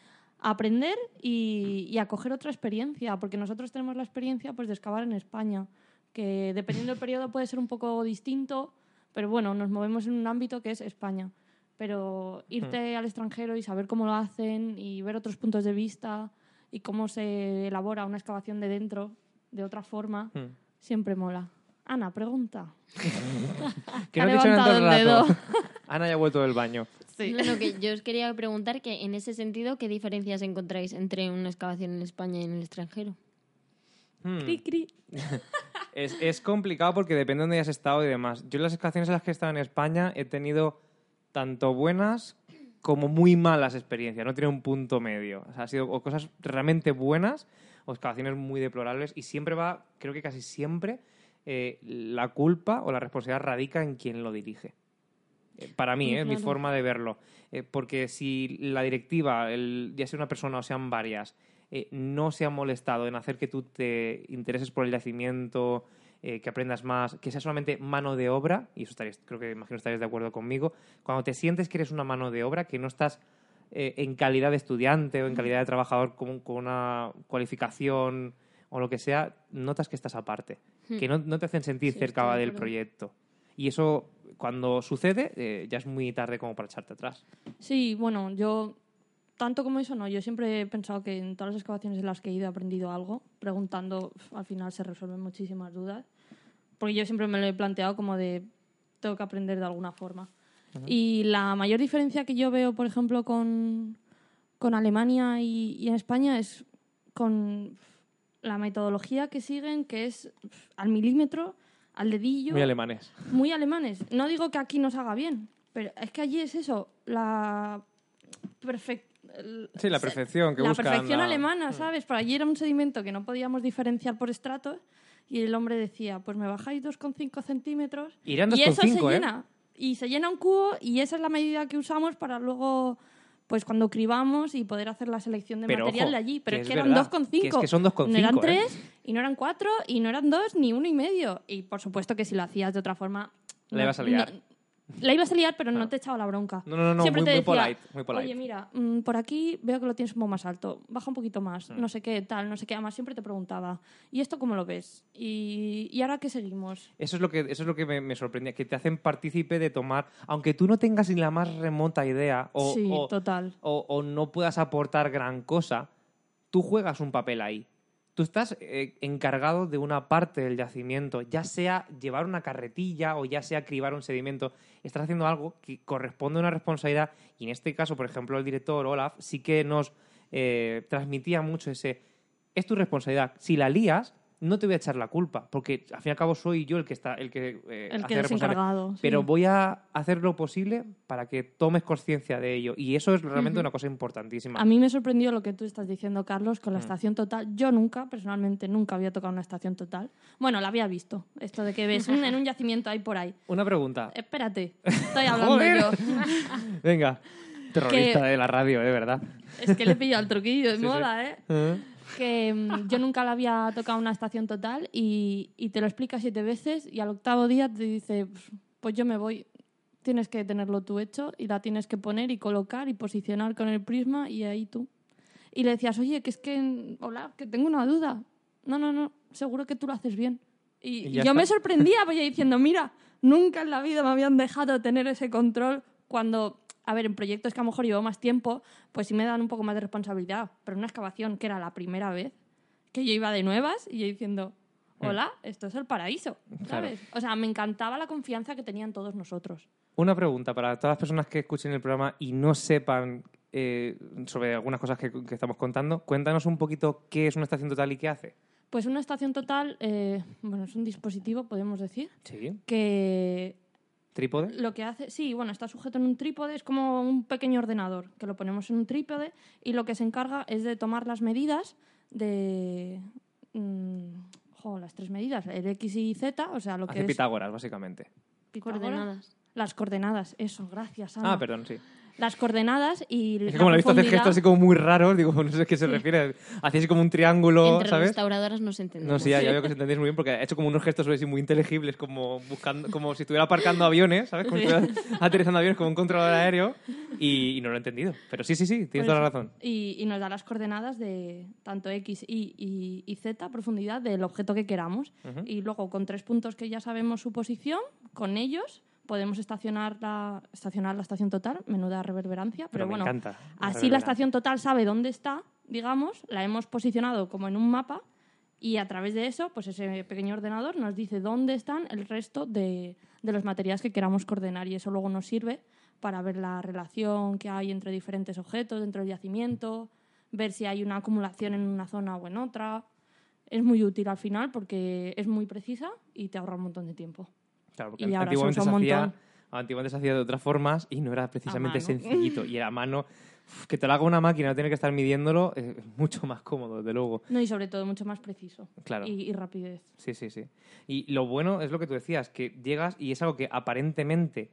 a aprender y, y a coger otra experiencia, porque nosotros tenemos la experiencia pues, de excavar en España, que dependiendo del periodo puede ser un poco distinto, pero bueno, nos movemos en un ámbito que es España. Pero irte al extranjero y saber cómo lo hacen y ver otros puntos de vista y cómo se elabora una excavación de dentro de otra forma, siempre mola. Ana, pregunta. Que no he dicho todo el rato. Ana ya ha vuelto del baño. Sí. No, que yo os quería preguntar que en ese sentido, ¿qué diferencias encontráis entre una excavación en España y en el extranjero? Hmm. Cri, cri. Es, es complicado porque depende de dónde hayas estado y demás. Yo en las excavaciones en las que he estado en España he tenido tanto buenas como muy malas experiencias. No tiene un punto medio. O sea, ha sido o cosas realmente buenas o excavaciones muy deplorables y siempre va, creo que casi siempre, eh, la culpa o la responsabilidad radica en quien lo dirige. Eh, Para mí, ¿eh? mi claro. forma de verlo. Eh, porque si la directiva, el- ya sea una persona o sean varias, no se ha molestado en hacer que tú te intereses por el yacimiento, eh, que aprendas más, que sea solamente mano de obra, y eso estaréis, creo que imagino estaréis de acuerdo conmigo, cuando te sientes que eres una mano de obra, que no estás eh, en calidad de estudiante o en calidad de trabajador con, con una cualificación o lo que sea, notas que estás aparte, que no, no te hacen sentir Sí, cerca del proyecto. Y eso, cuando sucede, eh, ya es muy tarde como para echarte atrás. Sí, bueno, yo tanto como eso no, yo siempre he pensado que en todas las excavaciones en las que he ido he aprendido algo, preguntando, al final se resuelven muchísimas dudas, porque yo siempre me lo he planteado como de tengo que aprender de alguna forma. Y la mayor diferencia que yo veo, por ejemplo, con, con Alemania y, y en España es con la metodología que siguen, que es al milímetro, al dedillo Muy alemanes. muy alemanes. No digo que aquí nos haga bien, pero es que allí es eso, la perfec- el- Sí, la perfección que la buscan, perfección la- alemana, ¿sabes? Por allí era un sedimento que no podíamos diferenciar por estratos y el hombre decía, pues me bajáis 2,5 centímetros Irán y eso 2,5, se ¿eh? llena. Y se llena un cubo y esa es la medida que usamos para luego, pues cuando cribamos y poder hacer la selección de Pero, material ojo, de allí. Pero que es que eran verdad, 2,5. que es que son 2,5, No eran ¿eh? 3 y no eran 4 y no eran 2 ni uno y medio. Y por supuesto que si lo hacías de otra forma... La no- ibas a liar. no- la ibas a liar, pero no te echaba la bronca. No, no, no, Siempre muy- te muy decía, polite, muy polite. Oye, mira, mm, por aquí veo que lo tienes un poco más alto. Baja un poquito más. Mm. No sé qué, tal, no sé qué. Además, siempre te preguntaba, ¿y esto cómo lo ves? ¿Y, y ahora qué seguimos? Eso es lo que, eso es lo que me, me sorprendía, que te hacen partícipe de tomar, aunque tú no tengas ni la más remota idea o, sí, o- total. o- o no puedas aportar gran cosa, tú juegas un papel ahí. Tú estás eh, encargado de una parte del yacimiento, ya sea llevar una carretilla o ya sea cribar un sedimento. Estás haciendo algo que corresponde a una responsabilidad y en este caso, por ejemplo, el director Olaf sí que nos eh, transmitía mucho ese... Es tu responsabilidad. Si la lías, no te voy a echar la culpa, porque al fin y al cabo soy yo el que está el que eh, El hace que es responsable. encargado. sí. Pero voy a hacer lo posible para que tomes conciencia de ello. Y eso es realmente una cosa importantísima. A mí me sorprendió lo que tú estás diciendo, Carlos, con la Mm. estación total. Yo nunca, personalmente, nunca había tocado una estación total. Bueno, la había visto. Esto de que ves un- en un yacimiento ahí por ahí. Una pregunta. Espérate, estoy hablando yo. Venga. Terrorista Que- de la radio, de verdad. Es que le he pillado el truquillo, de Sí, sí. moda, ¿eh? ¿Eh? Que mm, yo nunca la había tocado una estación total y, y te lo explica siete veces y al octavo día te dice, pues yo me voy, tienes que tenerlo tú hecho y la tienes que poner y colocar y posicionar con el prisma y ahí tú. Y le decías, oye, que es que, hola, que tengo una duda. No, no, no, seguro que tú lo haces bien. Y, Y yo está. me sorprendía, pues yo diciendo, mira, nunca en la vida me habían dejado tener ese control cuando, a ver, en proyectos que a lo mejor llevo más tiempo, pues sí me dan un poco más de responsabilidad. Pero una excavación que era la primera vez, que yo iba de nuevas y yo diciendo, hola, esto es el paraíso, Claro. ¿sabes? O sea, me encantaba la confianza que tenían todos nosotros. Una pregunta para todas las personas que escuchen el programa y no sepan eh, sobre algunas cosas que, que estamos contando. Cuéntanos un poquito qué es una estación total y qué hace. Pues una estación total, eh, bueno, es un dispositivo, podemos decir, Sí. que ¿Trípode? lo que hace, sí, bueno, está sujeto en un trípode, es como un pequeño ordenador, que lo ponemos en un trípode y lo que se encarga es de tomar las medidas de... mm, jo, las tres medidas, el X y Z, o sea, lo que Hace es... Pitágoras, básicamente. Pitágoras. Coordenadas. Las coordenadas, eso, gracias, Ana. Ah, perdón, sí. Las coordenadas y Es que la como lo he visto hacer gestos así como muy raros, digo, no sé a qué se refiere. Hacía así como un triángulo, Entre ¿sabes? restauradoras nos entendemos. No, sí, ya, ya veo que os entendéis muy bien porque ha hecho como unos gestos así muy inteligibles, como buscando, como si estuviera aparcando aviones, ¿sabes? Como si estuviera aterrizando aviones como un controlador aéreo y, y no lo he entendido. Pero sí, sí, sí, tienes toda la eso. razón. Y, y nos da las coordenadas de tanto X, Y y, y Z, profundidad del objeto que queramos. Ujú. Y luego, con tres puntos que ya sabemos su posición, con ellos podemos estacionar la, estacionar la estación total, menuda reverberancia, pero, bueno, encanta. así la estación total sabe dónde está, digamos, la hemos posicionado como en un mapa y a través de eso, pues ese pequeño ordenador nos dice dónde están el resto de, de los materiales que queramos coordinar y eso luego nos sirve para ver la relación que hay entre diferentes objetos dentro del yacimiento, ver si hay una acumulación en una zona o en otra. Es muy útil al final porque es muy precisa y te ahorra un montón de tiempo. Claro, porque Y ahora se antiguamente se, hacía, antiguamente se hacía de otras formas y no era precisamente sencillito. Y a mano, uf, que te lo haga una máquina, no tener que estar midiéndolo, es mucho más cómodo, desde luego. No, y sobre todo mucho más preciso Claro. y, y rapidez. Sí, sí, sí. Y lo bueno es lo que tú decías, que llegas y es algo que aparentemente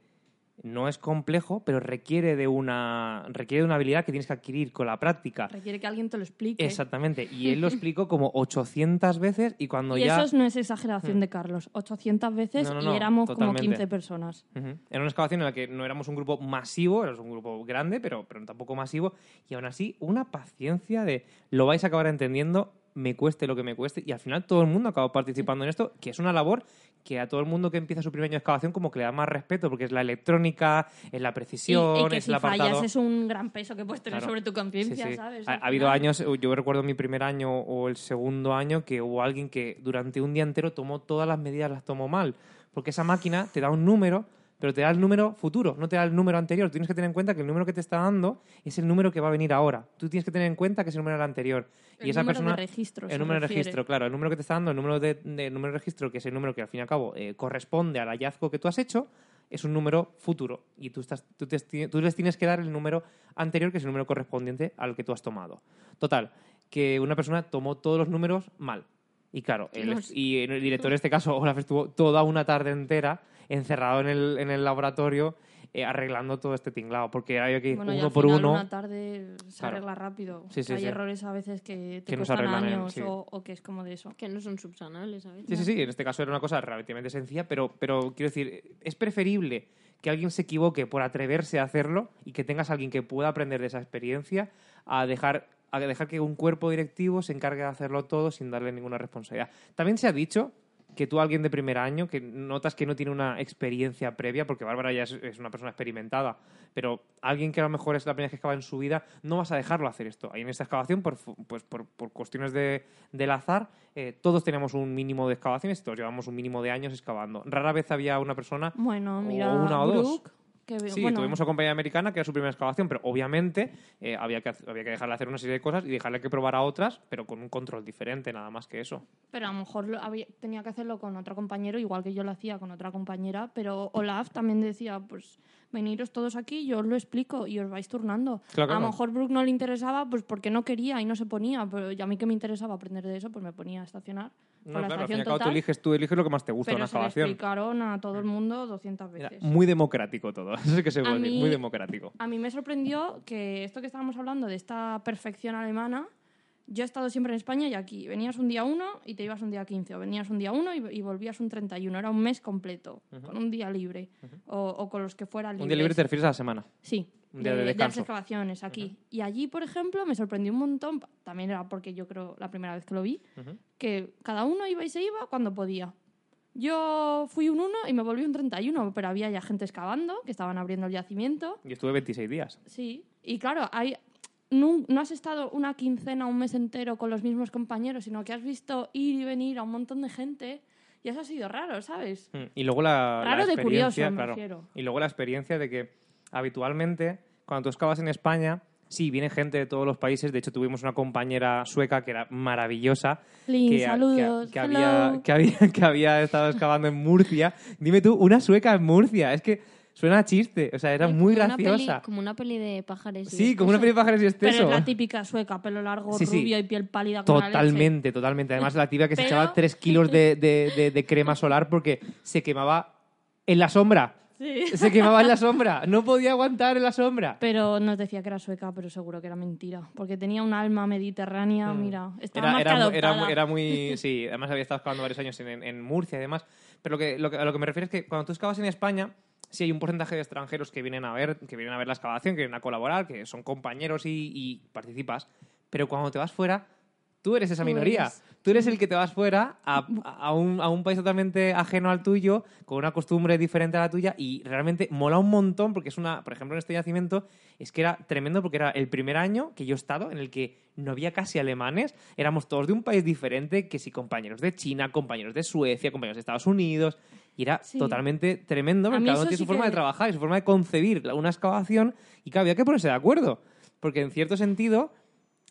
no es complejo, pero requiere de una, requiere de una habilidad que tienes que adquirir con la práctica. Requiere que alguien te lo explique. Exactamente. Y él lo explicó como 800 veces y cuando y ya... eso no es exageración de Carlos. 800 veces No, no, y éramos totalmente. como 15 personas. Ujú. Era una excavación en la que no éramos un grupo masivo, éramos un grupo grande, pero, pero tampoco masivo. Y aún así, una paciencia de lo vais a acabar entendiendo, me cueste lo que me cueste. Y al final todo el mundo acaba participando en esto, que es una labor que a todo el mundo que empieza su primer año de excavación como que le da más respeto, porque es la electrónica, es la Y, precisión, y que es si el apartado... fallas es un gran peso que puedes tener Claro. sobre tu conciencia, Sí, sí. ¿sabes? Ha, ha habido años, yo recuerdo mi primer año o el segundo año que hubo alguien que durante un día entero tomó todas las medidas, las tomó mal. Porque esa máquina te da un número, pero te da el número futuro, no te da el número anterior. Tienes que tener en cuenta que el número que te está dando es el número que va a venir ahora. Tú tienes que tener en cuenta que es el número del anterior. El y esa número de persona. registro, se El número de registro, claro. El número que te está dando, el número de, de- el número de registro, que es el número que al fin y al cabo eh, corresponde al hallazgo que tú has hecho, es un número futuro. Y tú, estás, tú, te- tú les tienes que dar el número anterior, que es el número correspondiente al que tú has tomado. Total, que una persona tomó todos los números mal. Y claro, el, y el director en este caso, Olaf, estuvo toda una tarde entera encerrado en el, en el laboratorio eh, arreglando todo este tinglado, porque había que ir Bueno, y uno al por final uno. Una tarde se Claro. arregla rápido. Sí, sí, hay sí. errores a veces que te Que cuestan años sí. o, o que es como de eso. Que no son subsanables, ¿sabes? Sí, sí, sí, en este caso era una cosa relativamente sencilla, pero, pero quiero decir, es preferible que alguien se equivoque por atreverse a hacerlo y que tengas a alguien que pueda aprender de esa experiencia a dejar, a dejar que un cuerpo directivo se encargue de hacerlo todo sin darle ninguna responsabilidad. También se ha dicho que tú, alguien de primer año, que notas que no tiene una experiencia previa, porque Bárbara ya es, es una persona experimentada, pero alguien que a lo mejor es la primera vez que excava en su vida, no vas a dejarlo hacer esto. Ahí en esta excavación, por, pues, por, por cuestiones de, del azar, eh, todos tenemos un mínimo de excavaciones, todos llevamos un mínimo de años excavando. Rara vez había una persona Bueno, mira, o una o. Brooke, Sí, bueno, tuvimos a compañía americana que era su primera excavación, pero obviamente eh, había, que, había que dejarle hacer una serie de cosas y dejarle que probara otras, pero con un control diferente, nada más que eso. Pero a lo mejor lo había- tenía que hacerlo con otro compañero, igual que yo lo hacía con otra compañera. Pero Olaf también decía, pues veniros todos aquí, yo os lo explico y os vais turnando. Claro, A lo mejor Brooke no le interesaba, pues porque no quería y no se ponía. Pero a mí que me interesaba aprender de eso, pues me ponía a estacionar No, la claro, al fin y al cabo tú eliges, tú eliges lo que más te gusta pero una se lo excavación. explicaron a todo el mundo 200 Era veces. muy democrático todo, eso sí que se puede decir, mí- muy democrático. A mí me sorprendió que esto que estábamos hablando de esta perfección alemana, yo he estado siempre en España y aquí. Venías un día 1 y te ibas un día 15, o venías un día 1 y, y volvías un 31. Era un mes completo, con un día libre, o, o con los que fueran libres. Un día libre te refieres a la semana. Sí, Un día de las descanso. excavaciones aquí. Y allí, por ejemplo, me sorprendió un montón, también era porque yo creo la primera vez que lo vi, que cada uno iba y se iba cuando podía. Yo fui un 1 y me volví un 31, pero había ya gente excavando, que estaban abriendo el yacimiento. Y estuve 26 días. Sí, y claro, hay, no, no has estado una quincena, un mes entero con los mismos compañeros, sino que has visto ir y venir a un montón de gente y eso ha sido raro, ¿sabes? Mm, Y luego la, la Raro de curioso, me claro. refiero. Y luego la experiencia de que habitualmente, cuando tú excavas en España, sí, viene gente de todos los países. De hecho, tuvimos una compañera sueca que era maravillosa. Lin, que, saludos. que hello. había, que, había, que había estado excavando en Murcia. Dime tú, una sueca en Murcia. Es que suena a chiste. O sea, era muy como una peli- graciosa. como una peli de pájaros. y Sí, como una peli de pájaros y Pero esteso. es la típica sueca, pelo largo, Sí, sí. rubio y piel pálida con la leche. Totalmente, totalmente. Además, la tibia que se Pero- echaba 3 kilos de, de- de- de crema solar porque se quemaba en la sombra. Sí. Se quemaba en la sombra. No podía aguantar en la sombra. Pero nos decía que era sueca, pero seguro que era mentira. Porque tenía un alma mediterránea, Mm. mira. Estaba Era, más era, que era, era muy. Sí, además había estado excavando varios años en, en- en Murcia y demás. Pero lo que, lo que- a lo que me refiero es que cuando tú excavas en España, sí hay un porcentaje de extranjeros que vienen a ver, que vienen a ver la excavación, que vienen a colaborar, que son compañeros y, y participas. Pero cuando te vas fuera, tú eres esa minoría. eres- Tú eres el que te vas fuera a, a un, a un país totalmente ajeno al tuyo, con una costumbre diferente a la tuya, y realmente mola un montón, porque es una, por ejemplo, en este yacimiento, es que era tremendo porque era el primer año que yo he estado en el que no había casi alemanes, éramos todos de un país diferente, que si compañeros de China, compañeros de Suecia, compañeros de Estados Unidos, y era Sí. totalmente tremendo, porque cada uno tiene sí su forma que- de trabajar y su forma de concebir una excavación, y claro, había que ponerse de acuerdo, porque en cierto sentido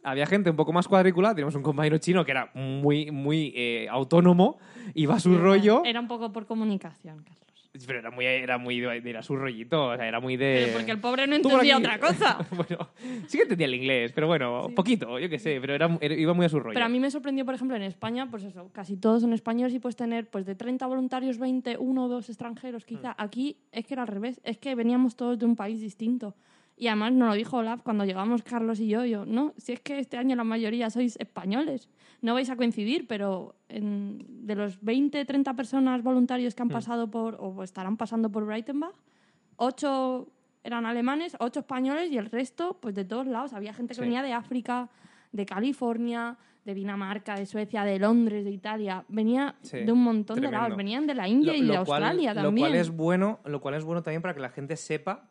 había gente un poco más cuadriculada. Teníamos un compañero chino que era muy, muy eh, autónomo, iba a su rollo, Era un poco por comunicación, Carlos. Pero era muy, era muy de, de ir a su rollito, o sea, era muy de... Pero porque el pobre no entendía otra cosa. bueno, sí que entendía el inglés, pero bueno, poquito, yo qué sé, pero era, era- iba muy a su rollo. Pero a mí me sorprendió, por ejemplo, en España, pues eso, casi todos son españoles y puedes tener pues de 30 voluntarios, 20, uno o dos extranjeros quizá. Aquí es que era al revés, es que veníamos todos de un país distinto. Y además nos lo dijo Olaf cuando llegamos Carlos y yo, yo, no, si es que este año la mayoría sois españoles, no vais a coincidir, pero en- de los 20, 30 personas voluntarios que han pasado por, o estarán pasando por Breitenbach, ocho eran alemanes, ocho españoles y el resto, pues de todos lados. Había gente que Sí. venía de África, de California, de Dinamarca, de Suecia, de Londres, de Italia. Venía Sí, de un montón de tremendo. lados. Venían de la India y de cual- Australia lo también. cual es bueno, lo cual es bueno también para que la gente sepa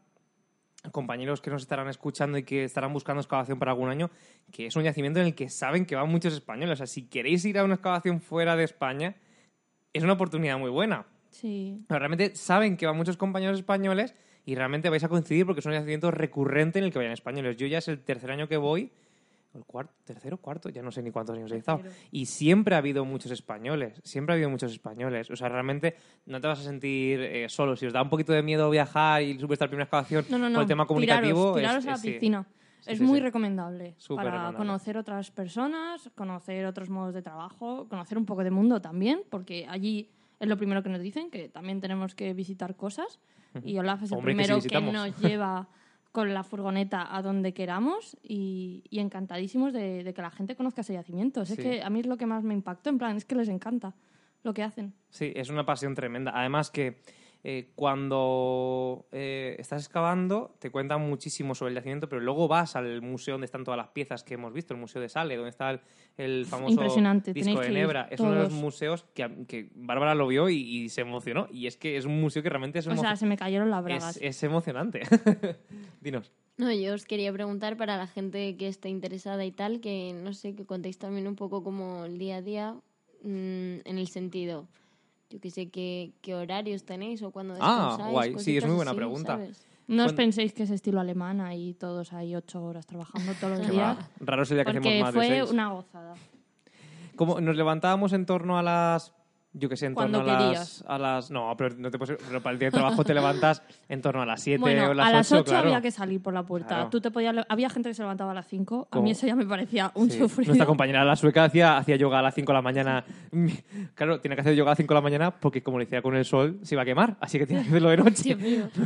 compañeros que nos estarán escuchando y que estarán buscando excavación para algún año, que es un yacimiento en el que saben que van muchos españoles. O sea, si queréis ir a una excavación fuera de España, es una oportunidad muy buena. Sí. Pero realmente saben que van muchos compañeros españoles y realmente vais a coincidir porque es un yacimiento recurrente en el que vayan españoles. Yo ya es el tercer año que voy, el cuarto, tercero, cuarto, ya no sé ni cuántos años he estado. Y siempre ha habido muchos españoles, siempre ha habido muchos españoles. O sea, realmente no te vas a sentir eh, solo. Si os da un poquito de miedo viajar y subir esta primera excavación No, no, no. por el tema comunicativo, Tiraros, tiraros es- a la es- sí. piscina. Sí, es sí, muy recomendable Súper para recomendable. conocer otras personas, conocer otros modos de trabajo, conocer un poco de mundo también, porque allí es lo primero que nos dicen, que también tenemos que visitar cosas. Y Olaf es el Hombre, que sí primero que, nos lleva con la furgoneta a donde queramos y, y encantadísimos de, de que la gente conozca ese yacimiento. Es que a mí es lo que más me impactó, en plan, es que les encanta lo que hacen. Sí, es una pasión tremenda. Además que eh, cuando eh, estás excavando te cuentan muchísimo sobre el yacimiento, pero luego vas al museo donde están todas las piezas que hemos visto, el Museo de Sale, donde está el, el famoso Impresionante, disco tenéis de Nebra. Es uno de los museos que, que Bárbara lo vio y, y se emocionó. Y es que es un museo que realmente es, O sea, se me cayeron las bragas. es, es emocionante. Dinos. No, yo os quería preguntar para la gente que esté interesada y tal, que no sé, que contéis también un poco como el día a día, mm, en el sentido, yo que sé, qué, qué horarios tenéis o cuándo Ah, descansáis. guay. Sí, es muy buena así, pregunta. ¿sabes? No os penséis que es estilo alemán, ahí todos ahí ocho horas trabajando todos los días. Raro día que Porque hacemos más de fue seis. una gozada. Como nos levantábamos en torno a las. Yo que sé, en torno a las, a las. No, pero, no te puedes- pero para el día de trabajo te levantas en torno a las 7 Bueno, o las a las 8, 8 claro. había que salir por la puerta. Claro. Tú te podías había gente que se levantaba a las 5. A mí eso ya me parecía un Sí. sufrido. Nuestra compañera la sueca hacía, hacía yoga a las 5 de la mañana. Claro, tiene que hacer yoga a las 5 de la mañana porque como le hacía con el sol se iba a quemar. Así que tiene que hacerlo de noche.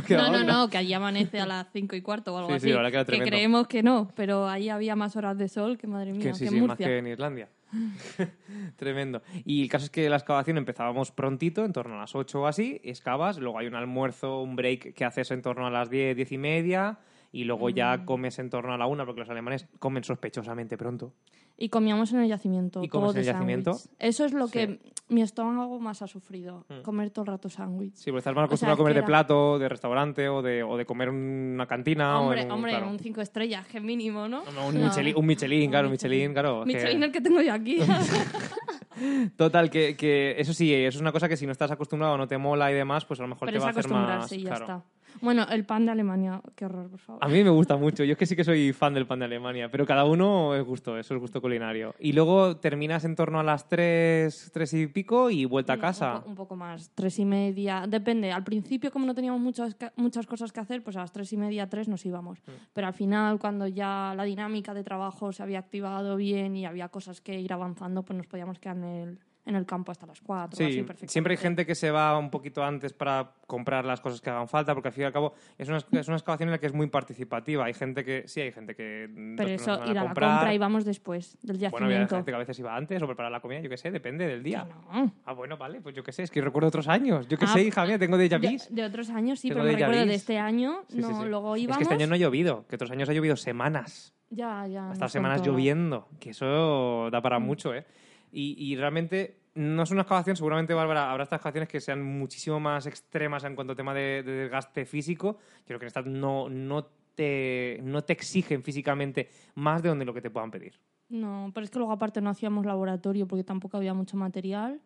No No, no, que allí amanece a las 5 y cuarto o algo Sí, sí, así. verdad que que creemos que no, pero ahí había más horas de sol que madre mía, Que sí, que sí, en más Murcia. que en Islandia. Tremendo. Y el caso es que la excavación empezábamos prontito, en torno a las 8 o así, excavas, luego hay un almuerzo, un break que haces en torno a las 10, 10 y media, y luego Mm. ya comes en torno a la 1, porque los alemanes comen sospechosamente pronto. Y comíamos en el yacimiento. ¿Y comes todo en el yacimiento? sándwich. Eso es lo Sí. que mi estómago más ha sufrido. Mm. Comer todo el rato sándwich. Sí, porque estás más O sea, acostumbrado a comer que de era- plato, de restaurante o de, o de comer en una cantina. o hombre, en un, hombre, claro. un 5 estrellas, que mínimo, ¿no? No, un, No. Michelin, un Michelin, claro, un Michelin. Michelin, claro. que- Michelin el que tengo yo aquí. Total, que, que eso sí, eso es una cosa que si no estás acostumbrado o no te mola y demás, pues a lo mejor Pero te va a hacer más... acostumbrarse y ya claro. está. Bueno, el pan de Alemania, qué horror, por favor. A mí me gusta mucho. Yo es que sí que soy fan del pan de Alemania, pero cada uno es gusto, eso es gusto culinario. Y luego terminas en torno a las tres, tres y pico y vuelta a casa. Un, po- un poco más, tres y media. Depende. Al principio, como no teníamos muchas, muchas cosas que hacer, pues a las tres y media, tres nos íbamos. Mm. Pero al final, cuando ya la dinámica de trabajo se había activado bien y había cosas que ir avanzando, pues nos podíamos quedar en el, en el campo hasta las 4. Sí, así, siempre hay gente que se va un poquito antes para comprar las cosas que hagan falta, porque al fin y al cabo es una, es una excavación en la que es muy participativa. Hay gente que, sí, hay gente que... Pero eso, ir a la comprar. compra y vamos después del Bueno, había yacimiento. gente que a veces iba antes o preparar la comida, yo qué sé, depende del día. No. Ah, bueno, vale, pues yo qué sé, es que yo recuerdo otros años. Yo qué Ah, sé, hija mía, tengo De, vus. de otros años sí, Tengo pero me recuerdo de este año, Sí, no, sí. luego Es íbamos... que este año no ha llovido, que otros años ha llovido semanas. Ya, ya. Nos semanas contó. lloviendo, que eso da Mm. para mucho, ¿eh? Y, y realmente no es una excavación, seguramente, Bárbara, habrá estas excavaciones que sean muchísimo más extremas en cuanto a tema de, de desgaste físico. Creo que en estas no, no, te, no te exigen físicamente más de donde lo que te puedan pedir. No, pero es que luego aparte no hacíamos laboratorio porque tampoco había mucho material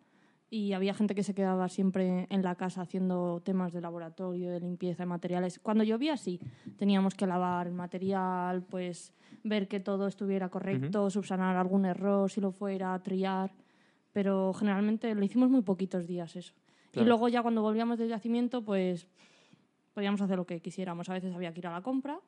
y había gente que se quedaba siempre en la casa haciendo temas de laboratorio, de limpieza de materiales. Cuando llovía sí, teníamos que lavar el material, pues ver que todo estuviera correcto, subsanar algún error si lo fuera, triar, pero generalmente lo hicimos muy poquitos días eso. Claro. Y luego ya cuando volvíamos del yacimiento, pues podíamos hacer lo que quisiéramos. A veces había que ir a la compra,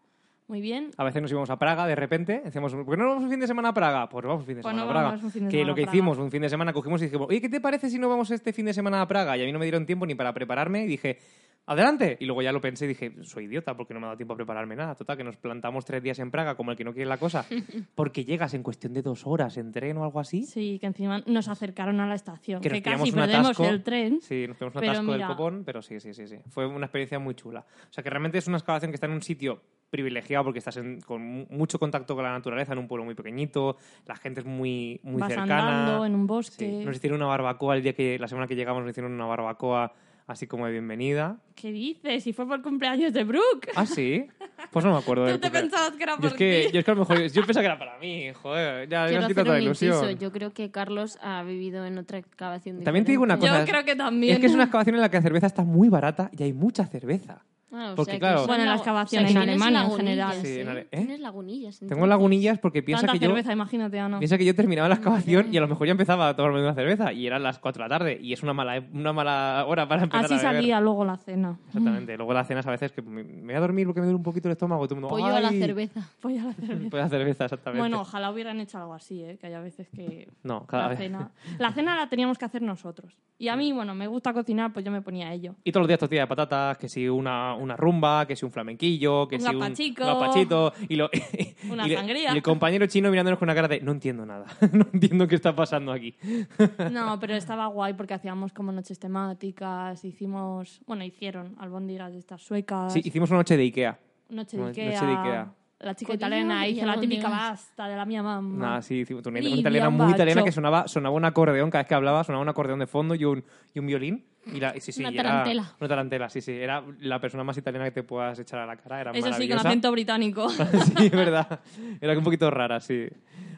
muy bien, A veces nos íbamos a Praga de repente, decíamos, ¿por qué no vamos un fin de semana a Praga? Pues vamos un fin de Pues semana no a Praga. vamos un fin de que semana lo que hicimos, un fin de semana cogimos y dijimos, oye, ¿qué te parece si no vamos este fin de semana a Praga? Y a mí no me dieron tiempo ni para prepararme y dije, adelante. Y luego ya lo pensé y dije, soy idiota porque no me ha dado tiempo a prepararme nada. Total, que nos plantamos tres días en Praga como el que no quiere la cosa, porque llegas en cuestión de dos horas en tren o algo así. Sí, que encima nos acercaron a la estación, Que casi perdemos atasco. el tren. Sí, nos pegamos un atasco mira- del copón, pero sí, sí, sí, sí. Fue una experiencia muy chula. O sea, que realmente es una excavación que está en un sitio privilegiado porque estás en- con mu- mucho contacto con la naturaleza, en un pueblo muy pequeñito, la gente es muy, muy Vas cercana. andando en un Sí, bosque. Nos hicieron una barbacoa el día que, la semana que llegamos, nos hicieron una barbacoa así como de bienvenida. ¿Qué dices? Si fue por cumpleaños de Brooke. Ah, sí. Pues no me acuerdo de Tú te pensabas que era yo por es que, ti. yo es que a lo mejor yo pensaba que era para mí, joder, ya toda un la ilusión. inciso. Yo creo que Carlos ha vivido en otra excavación También te digo una diferente. cosa, Yo creo que también. Es que es una excavación en la que la cerveza está muy barata y hay mucha cerveza. Ah, o Porque, sea claro- son Bueno, la excavación o sea en Alemania, en general. Sí, en ¿eh? Ale- ¿eh? Tienes lagunillas. Tengo lagunillas porque piensa Tanta que yo cerveza, imagínate, Ana. piensa que yo terminaba la excavación y a lo mejor ya empezaba a tomarme una cerveza y eran las 4 de la tarde y es una mala una mala hora para empezar Así a beber. salía luego la cena. Exactamente. Luego las cenas a veces que me voy a dormir porque me duele un poquito el estómago. y Todo el mundo, Pollo a la "Ay". cerveza. Pues a la cerveza. Pues la cerveza, exactamente. Bueno, ojalá hubieran hecho algo así, ¿eh? que hay veces que no, cada la vez. cena... La cena la teníamos que hacer nosotros. Y a mí, bueno, me gusta cocinar, pues yo me ponía a ello. Y todos los días tortilla de patatas, que si una, una rumba, que si un flamenquillo, que Un si un gapachito. Y, lo, Una y le- sangría. y el compañero chino mirándonos con una cara de no entiendo nada, no entiendo qué está pasando aquí. No, pero estaba guay porque hacíamos como noches temáticas, hicimos... Bueno, hicieron albóndigas de estas suecas, Sí, hicimos una noche de Ikea. noche de noche Ikea... de Ikea. La chica Codillo italiana hizo la típica basta de la mía mamá. Nada, sí, hicimos una, italiana muy Bacho. italiana que sonaba, sonaba un acordeón, cada vez que hablaba sonaba un acordeón de fondo y un, y un violín. Y la, y sí, sí, Una y era- tarantela. una tarantela, sí, sí. Era la persona más italiana que te puedas echar a la cara. Era Eso sí, con acento británico. sí, es verdad. Era un poquito rara, sí.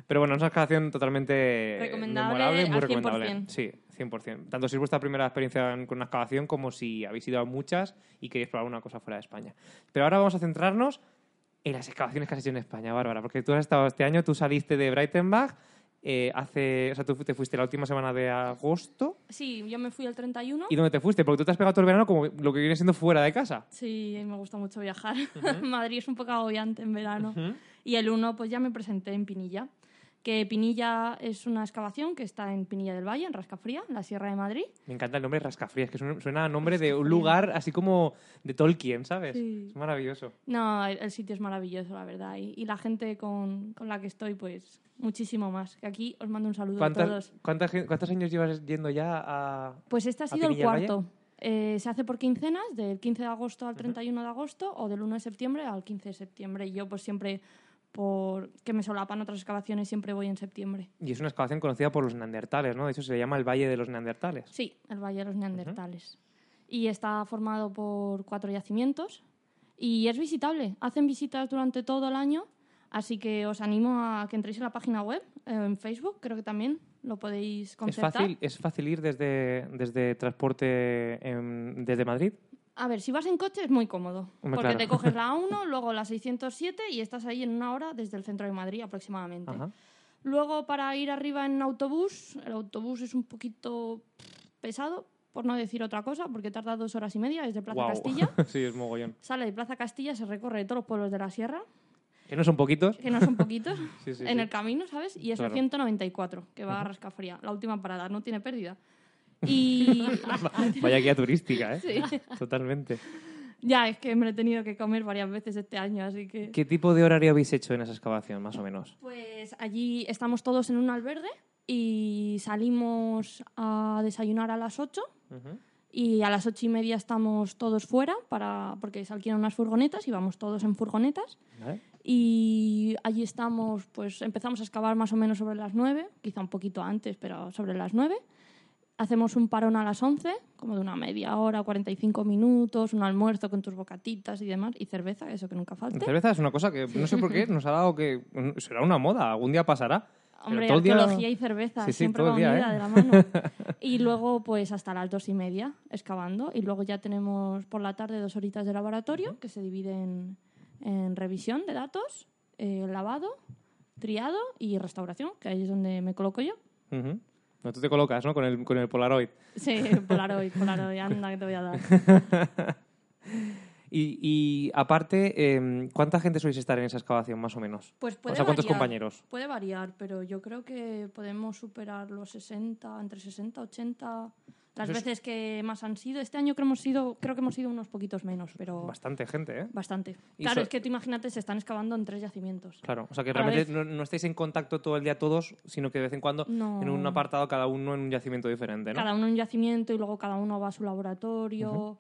Pero bueno, es una excavación totalmente Recomendable muy al recomendable. 100%. Sí, 100%. Tanto si es vuestra primera experiencia en- con una excavación como si habéis ido a muchas y queréis probar una cosa fuera de España. Pero ahora vamos a centrarnos en las excavaciones que has hecho en España, Bárbara, porque tú has estado este año, tú saliste de Breitenbach, eh, hace, o sea, tú te fuiste la última semana de agosto. Sí, yo me fui el 31. ¿Y dónde te fuiste? Porque tú te has pegado todo el verano como lo que viene siendo fuera de casa. Sí, me gusta mucho viajar. Madrid es un poco agobiante en verano. Y el 1, pues ya me presenté en Pinilla. Que Pinilla es una excavación que está en Pinilla del Valle, en Rascafría, en la Sierra de Madrid. Me encanta el nombre Rascafrías, que suena- a nombre de un lugar así como de Tolkien, ¿sabes? Sí. Es maravilloso. No, el, el sitio es maravilloso, la verdad. Y, y la gente con, con la que estoy, pues muchísimo más. Que aquí os mando un saludo a ¿Cuántas- todos. cuántas ¿Cuántos años llevas yendo ya a...? Pues este ha ¿A sido el cuarto. Eh, se hace por quincenas, del 15 de agosto al 31 de agosto o del 1 de septiembre al 15 de septiembre. Y yo pues siempre, por que me solapan otras excavaciones, siempre voy en septiembre. Y es una excavación conocida por los neandertales, ¿no? De hecho, se llama el Valle de los Neandertales. Sí, el Valle de los Neandertales. Y está formado por cuatro yacimientos y es visitable. Hacen visitas durante todo el año, así que os animo a que entréis en la página web, en Facebook, creo que también lo podéis ¿Es concertar. fácil, ¿Es fácil ir desde, desde transporte en- desde Madrid? A ver, si vas en coche es muy cómodo, Hombre, porque claro. te coges la 1, luego la 607 y estás ahí en una hora desde el centro de Madrid aproximadamente. Ajá. Luego, para ir arriba en autobús, el autobús es un poquito pesado, por no decir otra cosa, porque tarda dos horas y media desde Plaza. Castilla. sí, es mogollón. Sale de Plaza Castilla, se recorre todos los pueblos de la sierra Que no son poquitos. que no son poquitos, Sí, sí, en sí. el camino, ¿sabes? Y es Claro. el 194, que va a Rascafría, la última parada, no tiene pérdida. Y Vaya guía turística, ¿eh? Sí. Totalmente. ya, es que me lo he tenido que comer varias veces este año, así que... ¿Qué tipo de horario habéis hecho en esa excavación, más o menos? Pues allí estamos todos en un albergue y salimos a desayunar a las 8 y a las ocho y media estamos todos fuera para, porque se alquilan unas furgonetas y vamos todos en furgonetas. ¿Vale? Y allí estamos, pues empezamos a excavar más o menos sobre las 9, quizá un poquito antes, pero sobre las 9. Hacemos un parón a las 11, como de una media hora, 45 minutos, un almuerzo con tus bocatitas y demás, y cerveza, eso que nunca falte. La cerveza es una cosa que no sé por qué nos ha dado que será una moda, algún día pasará. Hombre, todo día- y cerveza, Sí, sí, siempre va día, unida ¿eh? de la mano. Y luego, pues hasta las dos y media excavando. Y luego ya tenemos por la tarde dos horitas de laboratorio que se dividen en revisión de datos, eh, lavado, triado y restauración, que ahí es donde me coloco yo. Ujú. No, tú te colocas, ¿no? Con el, con el Polaroid. Sí, Polaroid, Polaroid, anda que te voy a dar. Y, y aparte, em, ¿cuánta gente sois estar en esa excavación, más o menos? Pues puede o sea, ¿cuántos variar, compañeros? Puede variar, pero yo creo que podemos superar los 60, entre 60, 80, las veces que más han sido. Este año creo, hemos sido, creo que hemos sido unos poquitos menos, pero Bastante gente, ¿eh? bastante. Y Claro, so- es que tú imagínate, se están excavando en tres yacimientos. Claro, o sea que A realmente no, no estáis en contacto todo el día todos, sino que de vez en cuando No. en un apartado cada uno en un yacimiento diferente, ¿no? Cada uno en un yacimiento y luego cada uno va a su laboratorio.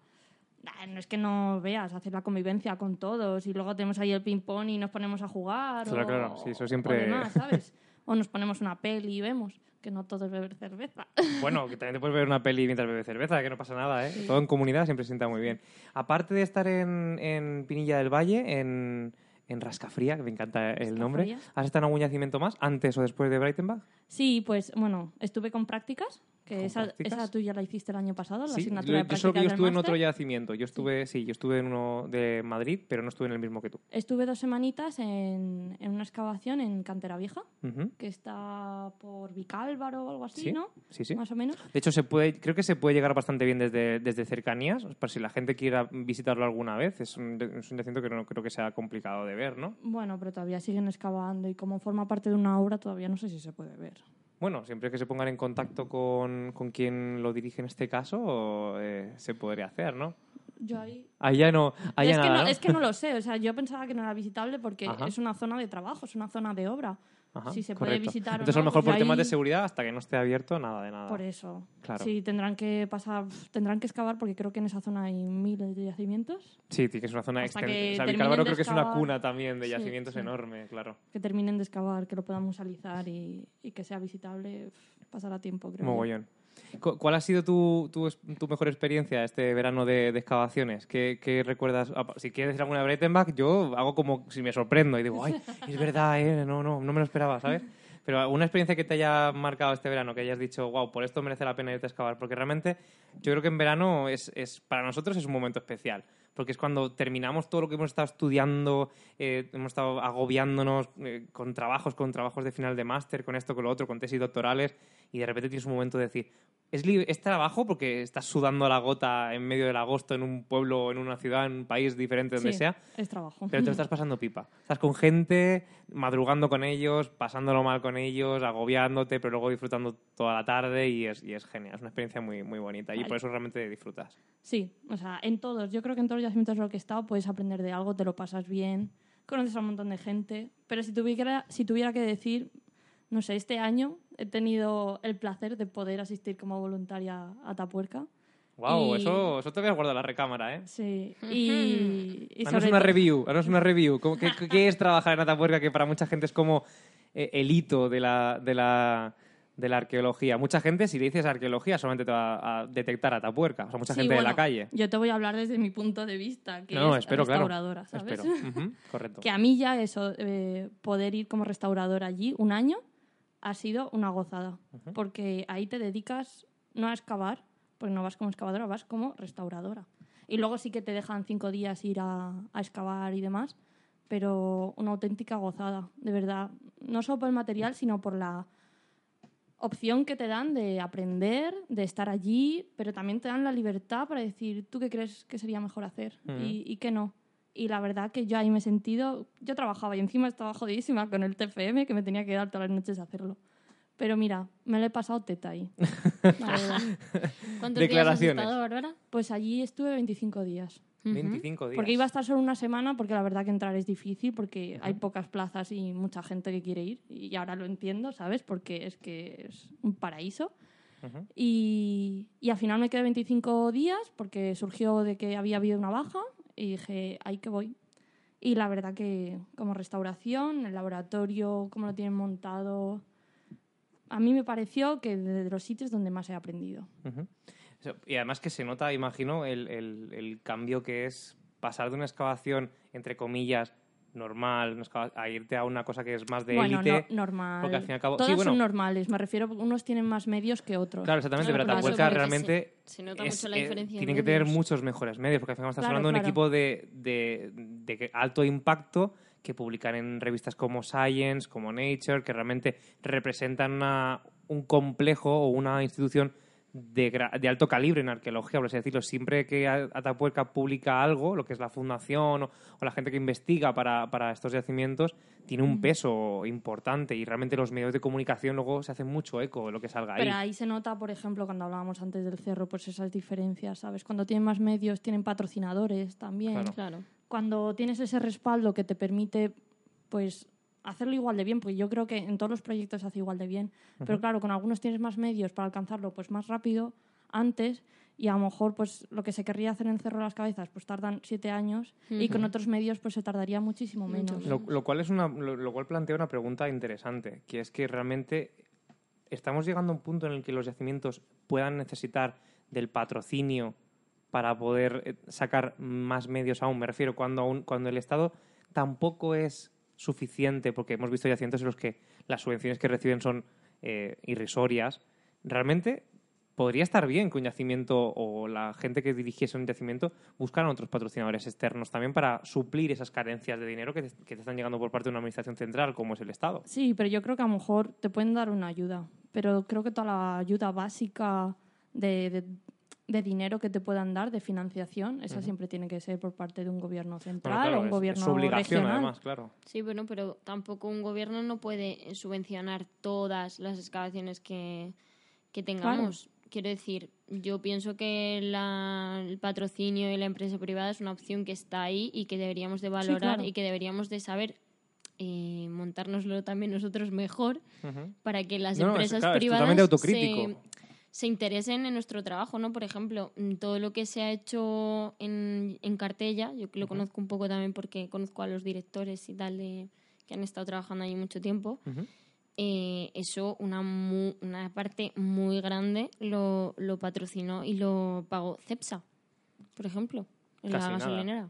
No es que no veas, hacer la convivencia con todos y luego tenemos ahí el ping-pong y nos ponemos a jugar. Claro, o, claro, sí, eso siempre- o demás, ¿sabes? o nos ponemos una peli y vemos, que no todo es beber cerveza. Bueno, que también te puedes ver una peli mientras bebes cerveza, que no pasa nada, ¿eh? Todo en comunidad siempre se sienta muy bien. Aparte de estar en, en Pinilla del Valle, en, en Rascafría, que me encanta el nombre, Rascafría. ¿has estado en algún yacimiento más, antes o después de Breitenbach? Sí, pues bueno, estuve con prácticas, que ¿Con esa, prácticas? esa tú ya la hiciste el año pasado, la Sí, asignatura yo, de yo solo que yo prácticas del estuve en otro yacimiento. Yo estuve, sí, yo estuve en uno de Madrid, pero no estuve en el mismo que tú. Estuve dos semanitas en, en una excavación en Cantera Vieja, Ujú. que está por Vicálvaro o algo así, Sí, ¿no? sí, sí. Más o menos. De hecho, se puede, creo que se puede llegar bastante bien desde, desde cercanías, por si la gente quiera visitarlo alguna vez. Es un, es un yacimiento que no creo que sea complicado de ver, ¿no? Bueno, pero todavía siguen excavando y como forma parte de una obra todavía no sé si se puede ver. Bueno, siempre que se pongan en contacto con, con quien lo dirige en este caso, eh, se podría hacer, ¿no? Yo ahí... Allá no, allá es, que nada, no, ¿no? es que no lo sé, o sea, yo pensaba que no era visitable porque Ajá. es una zona de trabajo, es una zona de obra. Ajá, si se puede correcto. visitar o Entonces, a no, lo mejor pues por temas de seguridad, hasta que no esté abierto, nada de nada. Por eso. Claro. Sí, tendrán que pasar, tendrán que excavar porque creo que en esa zona hay miles de yacimientos Sí, que es una zona extensa. O sea, creo que es una cuna también de Sí, yacimientos sí. enorme, claro. que terminen de excavar, que lo podamos alizar y, y que sea visitable, pasará tiempo, creo. Mogollón. ¿Cuál ha sido tu, tu, tu mejor experiencia este verano de, de excavaciones? ¿Qué, qué recuerdas? Ah, Si quieres decir alguna de Breitenbach, yo hago como si me sorprendo y digo, ay, es verdad, ¿eh? no, no, no me lo esperaba, ¿sabes? Pero alguna experiencia que te haya marcado este verano, que hayas dicho, wow, por esto merece la pena irte a excavar, porque realmente yo creo que en verano es, es para nosotros es un momento especial, porque es cuando terminamos todo lo que hemos estado estudiando, eh, hemos estado agobiándonos eh, con trabajos, con trabajos de final de máster, con esto, con lo otro, con tesis doctorales, y de repente tienes un momento de decir, es, es trabajo porque estás sudando a la gota en medio del agosto en un pueblo, en una ciudad, en un país diferente donde Sí, sea, es trabajo. pero te lo estás pasando pipa. Estás con gente, madrugando con ellos, pasándolo mal con ellos, agobiándote, pero luego disfrutando toda la tarde y es, y es genial. Es una experiencia muy, muy bonita y Vale. por eso realmente disfrutas. Sí, o sea, en todos. Yo creo que en todos los yacimientos en los que he estado puedes aprender de algo, te lo pasas bien, conoces a un montón de gente. Pero si tuviera, si tuviera que decir, no sé, este año he tenido el placer de poder asistir como voluntaria a Tapuerca. Wow, Y- eso, eso te voy a guardar la recámara, ¿eh? Sí, y, y sobre una review, haznos una review. ¿Cómo- ¿Qué, qué es trabajar en Atapuerca? Que para mucha gente es como eh, el hito de la, de, la, de la arqueología. Mucha gente, si le dices arqueología, solamente te va a detectar Atapuerca. O sea, mucha Sí, gente de la calle. Yo te voy a hablar desde mi punto de vista, que No, es espero, claro. restauradora, ¿sabes? Espero. Correcto. Que a mí ya eso, eh, poder ir como restauradora allí un año, ha sido una gozada. Porque ahí te dedicas no a excavar, porque no vas como excavadora, vas como restauradora. Y luego sí que te dejan cinco días ir a, a excavar y demás, pero una auténtica gozada, de verdad. No solo por el material, sino por la opción que te dan de aprender, de estar allí, pero también te dan la libertad para decir, ¿tú qué crees que sería mejor hacer? Y, y qué no. Y la verdad que yo ahí me he sentido, yo trabajaba y encima estaba jodidísima con el TFM que me tenía que dar todas las noches a hacerlo. Pero mira, me lo he pasado teta ahí. ¿Cuántos días has estado, Bárbara? Pues allí estuve 25 días. 25 días. Porque iba a estar solo una semana porque la verdad que entrar es difícil porque hay pocas plazas y mucha gente que quiere ir. Y ahora lo entiendo, ¿sabes? Porque es que es un paraíso. y, y, al final me quedé 25 días porque surgió de que había habido una baja y dije, ahí que voy. Y la verdad que como restauración, el laboratorio, cómo lo tienen montado, a mí me pareció que de los sitios donde más he aprendido. Y además que se nota, imagino, el, el, cambio que es pasar de una excavación, entre comillas, normal, a irte a una cosa que es más de élite. Bueno, normal. Porque al fin y al cabo... Todos son normales, me refiero, unos tienen más medios que otros. Claro, exactamente, pero Atapuerca realmente... Se, nota mucho la diferencia. tienen que tener muchos mejores medios, porque al final estás hablando de un equipo de, de, de alto impacto que publican en revistas como Science, como Nature, que realmente representan un complejo o una institución de, de, alto calibre en arqueología, por así decirlo. Siempre que Atapuerca publica algo, lo que es la fundación o, la gente que investiga para, para, estos yacimientos, tiene un peso importante y realmente los medios de comunicación luego se hacen mucho eco de lo que salga ahí. Pero ahí se nota, por ejemplo, cuando hablábamos antes del cerro, pues esas diferencias, ¿sabes? Cuando tienen más medios, tienen patrocinadores también. claro cuando tienes ese respaldo que te permite pues hacerlo igual de bien, porque yo creo que en todos los proyectos se hace igual de bien, pero claro, con algunos tienes más medios para alcanzarlo pues más rápido antes y a lo mejor pues lo que se querría hacer en Cerro de las Cabezas pues tardan siete años y con otros medios pues se tardaría muchísimo menos. Lo, cual es una, lo, cual plantea una pregunta interesante, que es que realmente estamos llegando a un punto en el que los yacimientos puedan necesitar del patrocinio para poder eh, sacar más medios aún. Me refiero cuando, cuando el Estado tampoco es suficiente, porque hemos visto yacimientos en los que las subvenciones que reciben son eh, irrisorias. Realmente podría estar bien que un yacimiento o la gente que dirigiese un yacimiento buscaran otros patrocinadores externos también para suplir esas carencias de dinero que te, están llegando por parte de una administración central como es el Estado. Sí, pero yo creo que a lo mejor te pueden dar una ayuda, pero creo que toda la ayuda básica de dinero que te puedan dar, de financiación, esa siempre tiene que ser por parte de un gobierno central o un gobierno es obligación, además, claro. Sí, bueno, pero tampoco un gobierno no puede subvencionar todas las excavaciones que, que tengamos. Quiero decir, yo pienso que el patrocinio y la empresa privada es una opción que está ahí y que deberíamos de valorar y que deberíamos de saber eh, montárnoslo también nosotros mejor para que las empresas privadas se, se interesen en nuestro trabajo, ¿no? Por ejemplo, todo lo que se ha hecho en, en Cartella, yo lo conozco un poco también porque conozco a los directores y tal de, que han estado trabajando ahí mucho tiempo. Eh, eso, una, una parte muy grande lo, lo patrocinó y lo pagó CEPSA, por ejemplo, en la gasolinera.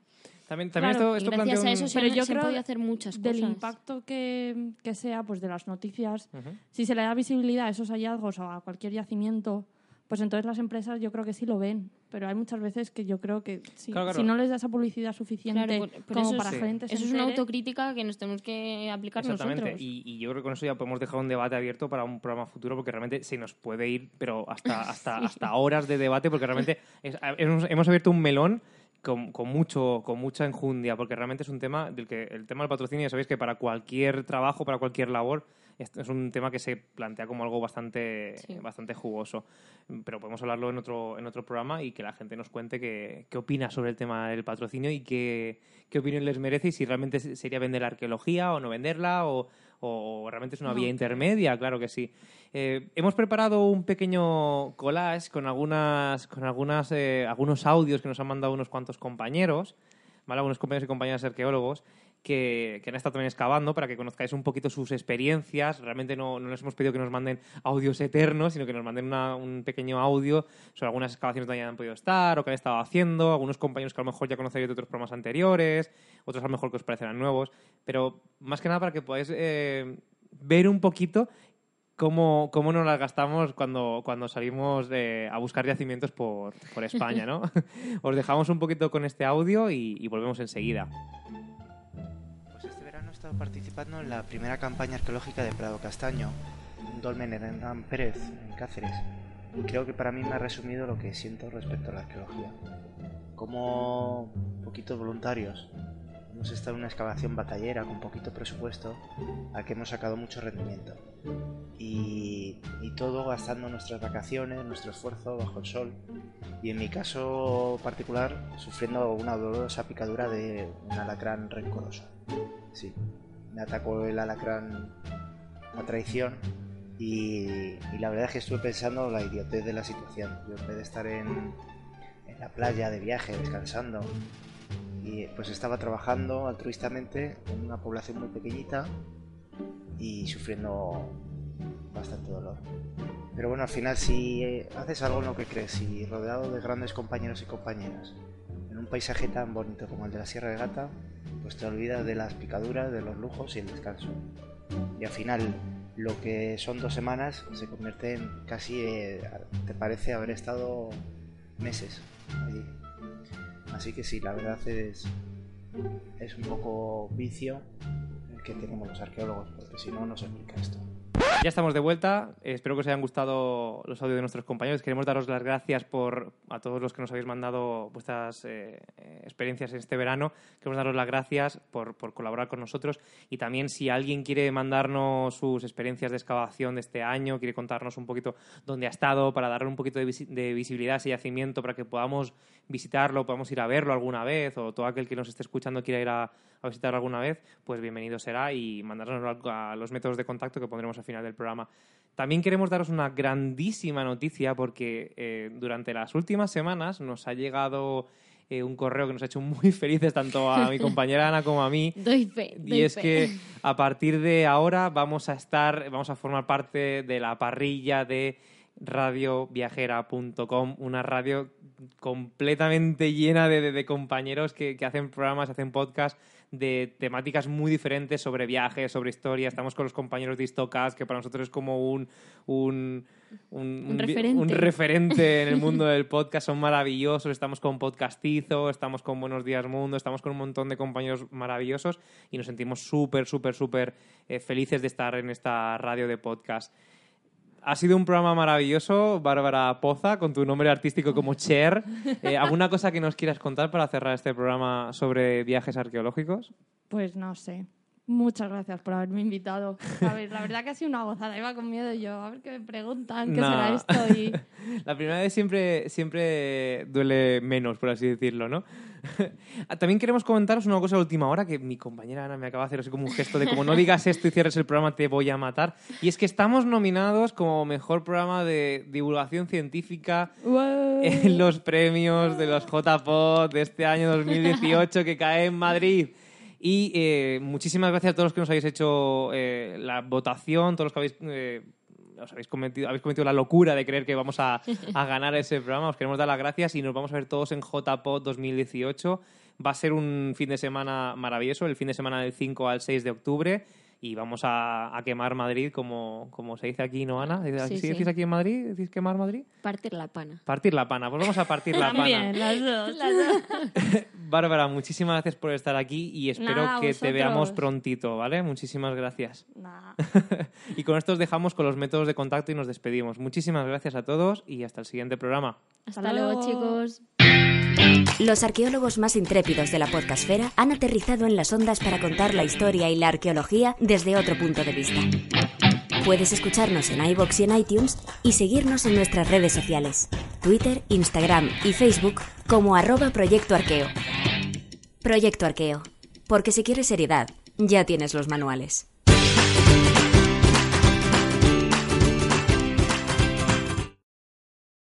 También, también esto, esto gracias a eso se, pero yo creo hacer muchas cosas. Del impacto que, que, sea pues de las noticias, si se le da visibilidad a esos hallazgos o a cualquier yacimiento, pues entonces las empresas yo creo que sí lo ven. Pero hay muchas veces que yo creo que si no les da esa publicidad suficiente como para gente Eso es una autocrítica que nos tenemos que aplicar nosotros. Y, y, yo creo que con eso ya podemos dejar un debate abierto para un programa futuro porque realmente se nos puede ir, pero hasta, hasta, hasta horas de debate porque realmente hemos abierto un melón con, con, mucho, con mucha enjundia, porque realmente es un tema del que el tema del patrocinio, ya sabéis que para cualquier trabajo, para cualquier labor, es un tema que se plantea como algo bastante, bastante jugoso. Pero podemos hablarlo en otro, en otro programa y que la gente nos cuente qué, qué opina sobre el tema del patrocinio y qué, qué opinión les merece y si realmente sería vender la arqueología o no venderla o, o realmente es una vía intermedia, claro que sí. Eh, hemos preparado un pequeño collage con algunas, con algunas, eh, algunos audios que nos han mandado unos cuantos compañeros, ¿vale? algunos compañeros y compañeras arqueólogos que, han estado también excavando para que conozcáis un poquito sus experiencias. Realmente no, no les hemos pedido que nos manden audios eternos, sino que nos manden un pequeño audio sobre algunas excavaciones donde hayan podido estar o que han estado haciendo, algunos compañeros que a lo mejor ya conocéis de otros programas anteriores, otros a lo mejor que os parecerán nuevos, pero más que nada para que podáis eh, ver un poquito cómo, cómo nos las gastamos cuando, cuando salimos a buscar yacimientos por, por España, ¿no? Os dejamos un poquito con este audio y volvemos enseguida estado participando en la primera campaña arqueológica de Prado Castaño, un dolmen en Hernán Pérez, en Cáceres, y creo que para mí me ha resumido lo que siento respecto a la arqueología. Como poquitos voluntarios hemos estado en una excavación batallera con poquito presupuesto, al que hemos sacado mucho rendimiento. Y, y, todo gastando nuestras vacaciones, nuestro esfuerzo bajo el sol. Y en mi caso particular, sufriendo una dolorosa picadura de un alacrán rencoroso. Sí, me atacó el alacrán a traición y, la verdad es que estuve pensando la idiotez de la situación. Yo en vez de estar en, la playa de viaje, descansando, y pues estaba trabajando altruistamente en una población muy pequeñita y sufriendo bastante dolor. Pero bueno, al final si haces algo en lo que crees y rodeado de grandes compañeros y compañeras, un paisaje tan bonito como el de la Sierra de Gata, pues te olvidas de las picaduras, de los lujos y el descanso. Y al final lo que son dos semanas se convierte en casi, eh, te parece haber estado meses allí. Así que sí, la verdad es, es un poco vicio el que tenemos los arqueólogos, porque si no, no se explica esto. Ya estamos de vuelta. Espero que os hayan gustado los audios de nuestros compañeros. Queremos daros las gracias por a todos los que nos habéis mandado vuestras eh, experiencias en este verano. Queremos daros las gracias por, por, colaborar con nosotros. Y también si alguien quiere mandarnos sus experiencias de excavación de este año, quiere contarnos un poquito dónde ha estado, para darle un poquito de, de visibilidad a ese yacimiento, para que podamos visitarlo, podamos ir a verlo alguna vez, o todo aquel que nos esté escuchando quiera ir a, a visitarlo alguna vez, pues bienvenido será y mandarnos a los métodos de contacto que pondremos al final del programa. También queremos daros una grandísima noticia porque eh, durante las últimas semanas nos ha llegado eh, un correo que nos ha hecho muy felices tanto a mi compañera Ana como a mí. Doy fe. y es que a partir de ahora vamos a estar, vamos a formar parte de la parrilla de radioviajera.com, una radio completamente llena de, compañeros que, que, hacen programas, hacen podcasts de temáticas muy diferentes sobre viajes, sobre historia. Estamos con los compañeros de Histocast, que para nosotros es como un, un, un, referente. un, referente. en el mundo del podcast. Son maravillosos. Estamos con Podcastizo, estamos con Buenos Días Mundo, estamos con un montón de compañeros maravillosos y nos sentimos súper, súper, súper eh, felices de estar en esta radio de podcast. Ha sido un programa maravilloso, Bárbara Poza, con tu nombre artístico como Cher. Eh, ¿Alguna cosa que nos quieras contar para cerrar este programa sobre viajes arqueológicos? Pues no sé. Muchas gracias por haberme invitado. A ver, la verdad que ha sido una gozada. Iba con miedo yo. A ver qué me preguntan, qué será esto. Y... La primera vez siempre, siempre duele menos, por así decirlo, ¿no? También queremos comentaros una cosa de última hora que mi compañera Ana me acaba de hacer así como un gesto de como no digas esto y cierres el programa te voy a matar. Y es que estamos nominados como mejor programa de divulgación científica en los premios de los JPOD de este año 2018 que cae en Madrid. Y eh, muchísimas gracias a todos los que nos habéis hecho eh, la votación, todos los que habéis, eh, os habéis, cometido, habéis cometido la locura de creer que vamos a, a, ganar ese programa. Os queremos dar las gracias y nos vamos a ver todos en JPod 2018. Va a ser un fin de semana maravilloso, el fin de semana del 5 al 6 de octubre y vamos a, quemar Madrid como, como se dice aquí, ¿no, Ana? ¿Sí, sí, decís aquí en Madrid? ¿Decís quemar Madrid? Partir la pana. Partir la pana. Pues vamos a partir la pana. las dos. Las dos. Bárbara, muchísimas gracias por estar aquí y espero que te veamos prontito, ¿vale? Muchísimas gracias. y con esto os dejamos con los métodos de contacto y nos despedimos. Muchísimas gracias a todos y hasta el siguiente programa. Hasta, luego, chicos. Los arqueólogos más intrépidos de la podcastfera han aterrizado en las ondas para contar la historia y la arqueología desde otro punto de vista. Puedes escucharnos en iBox y en iTunes y seguirnos en nuestras redes sociales, Twitter, Instagram y Facebook como arroba Proyecto Arqueo. Proyecto Arqueo. Porque si quieres seriedad, ya tienes los manuales.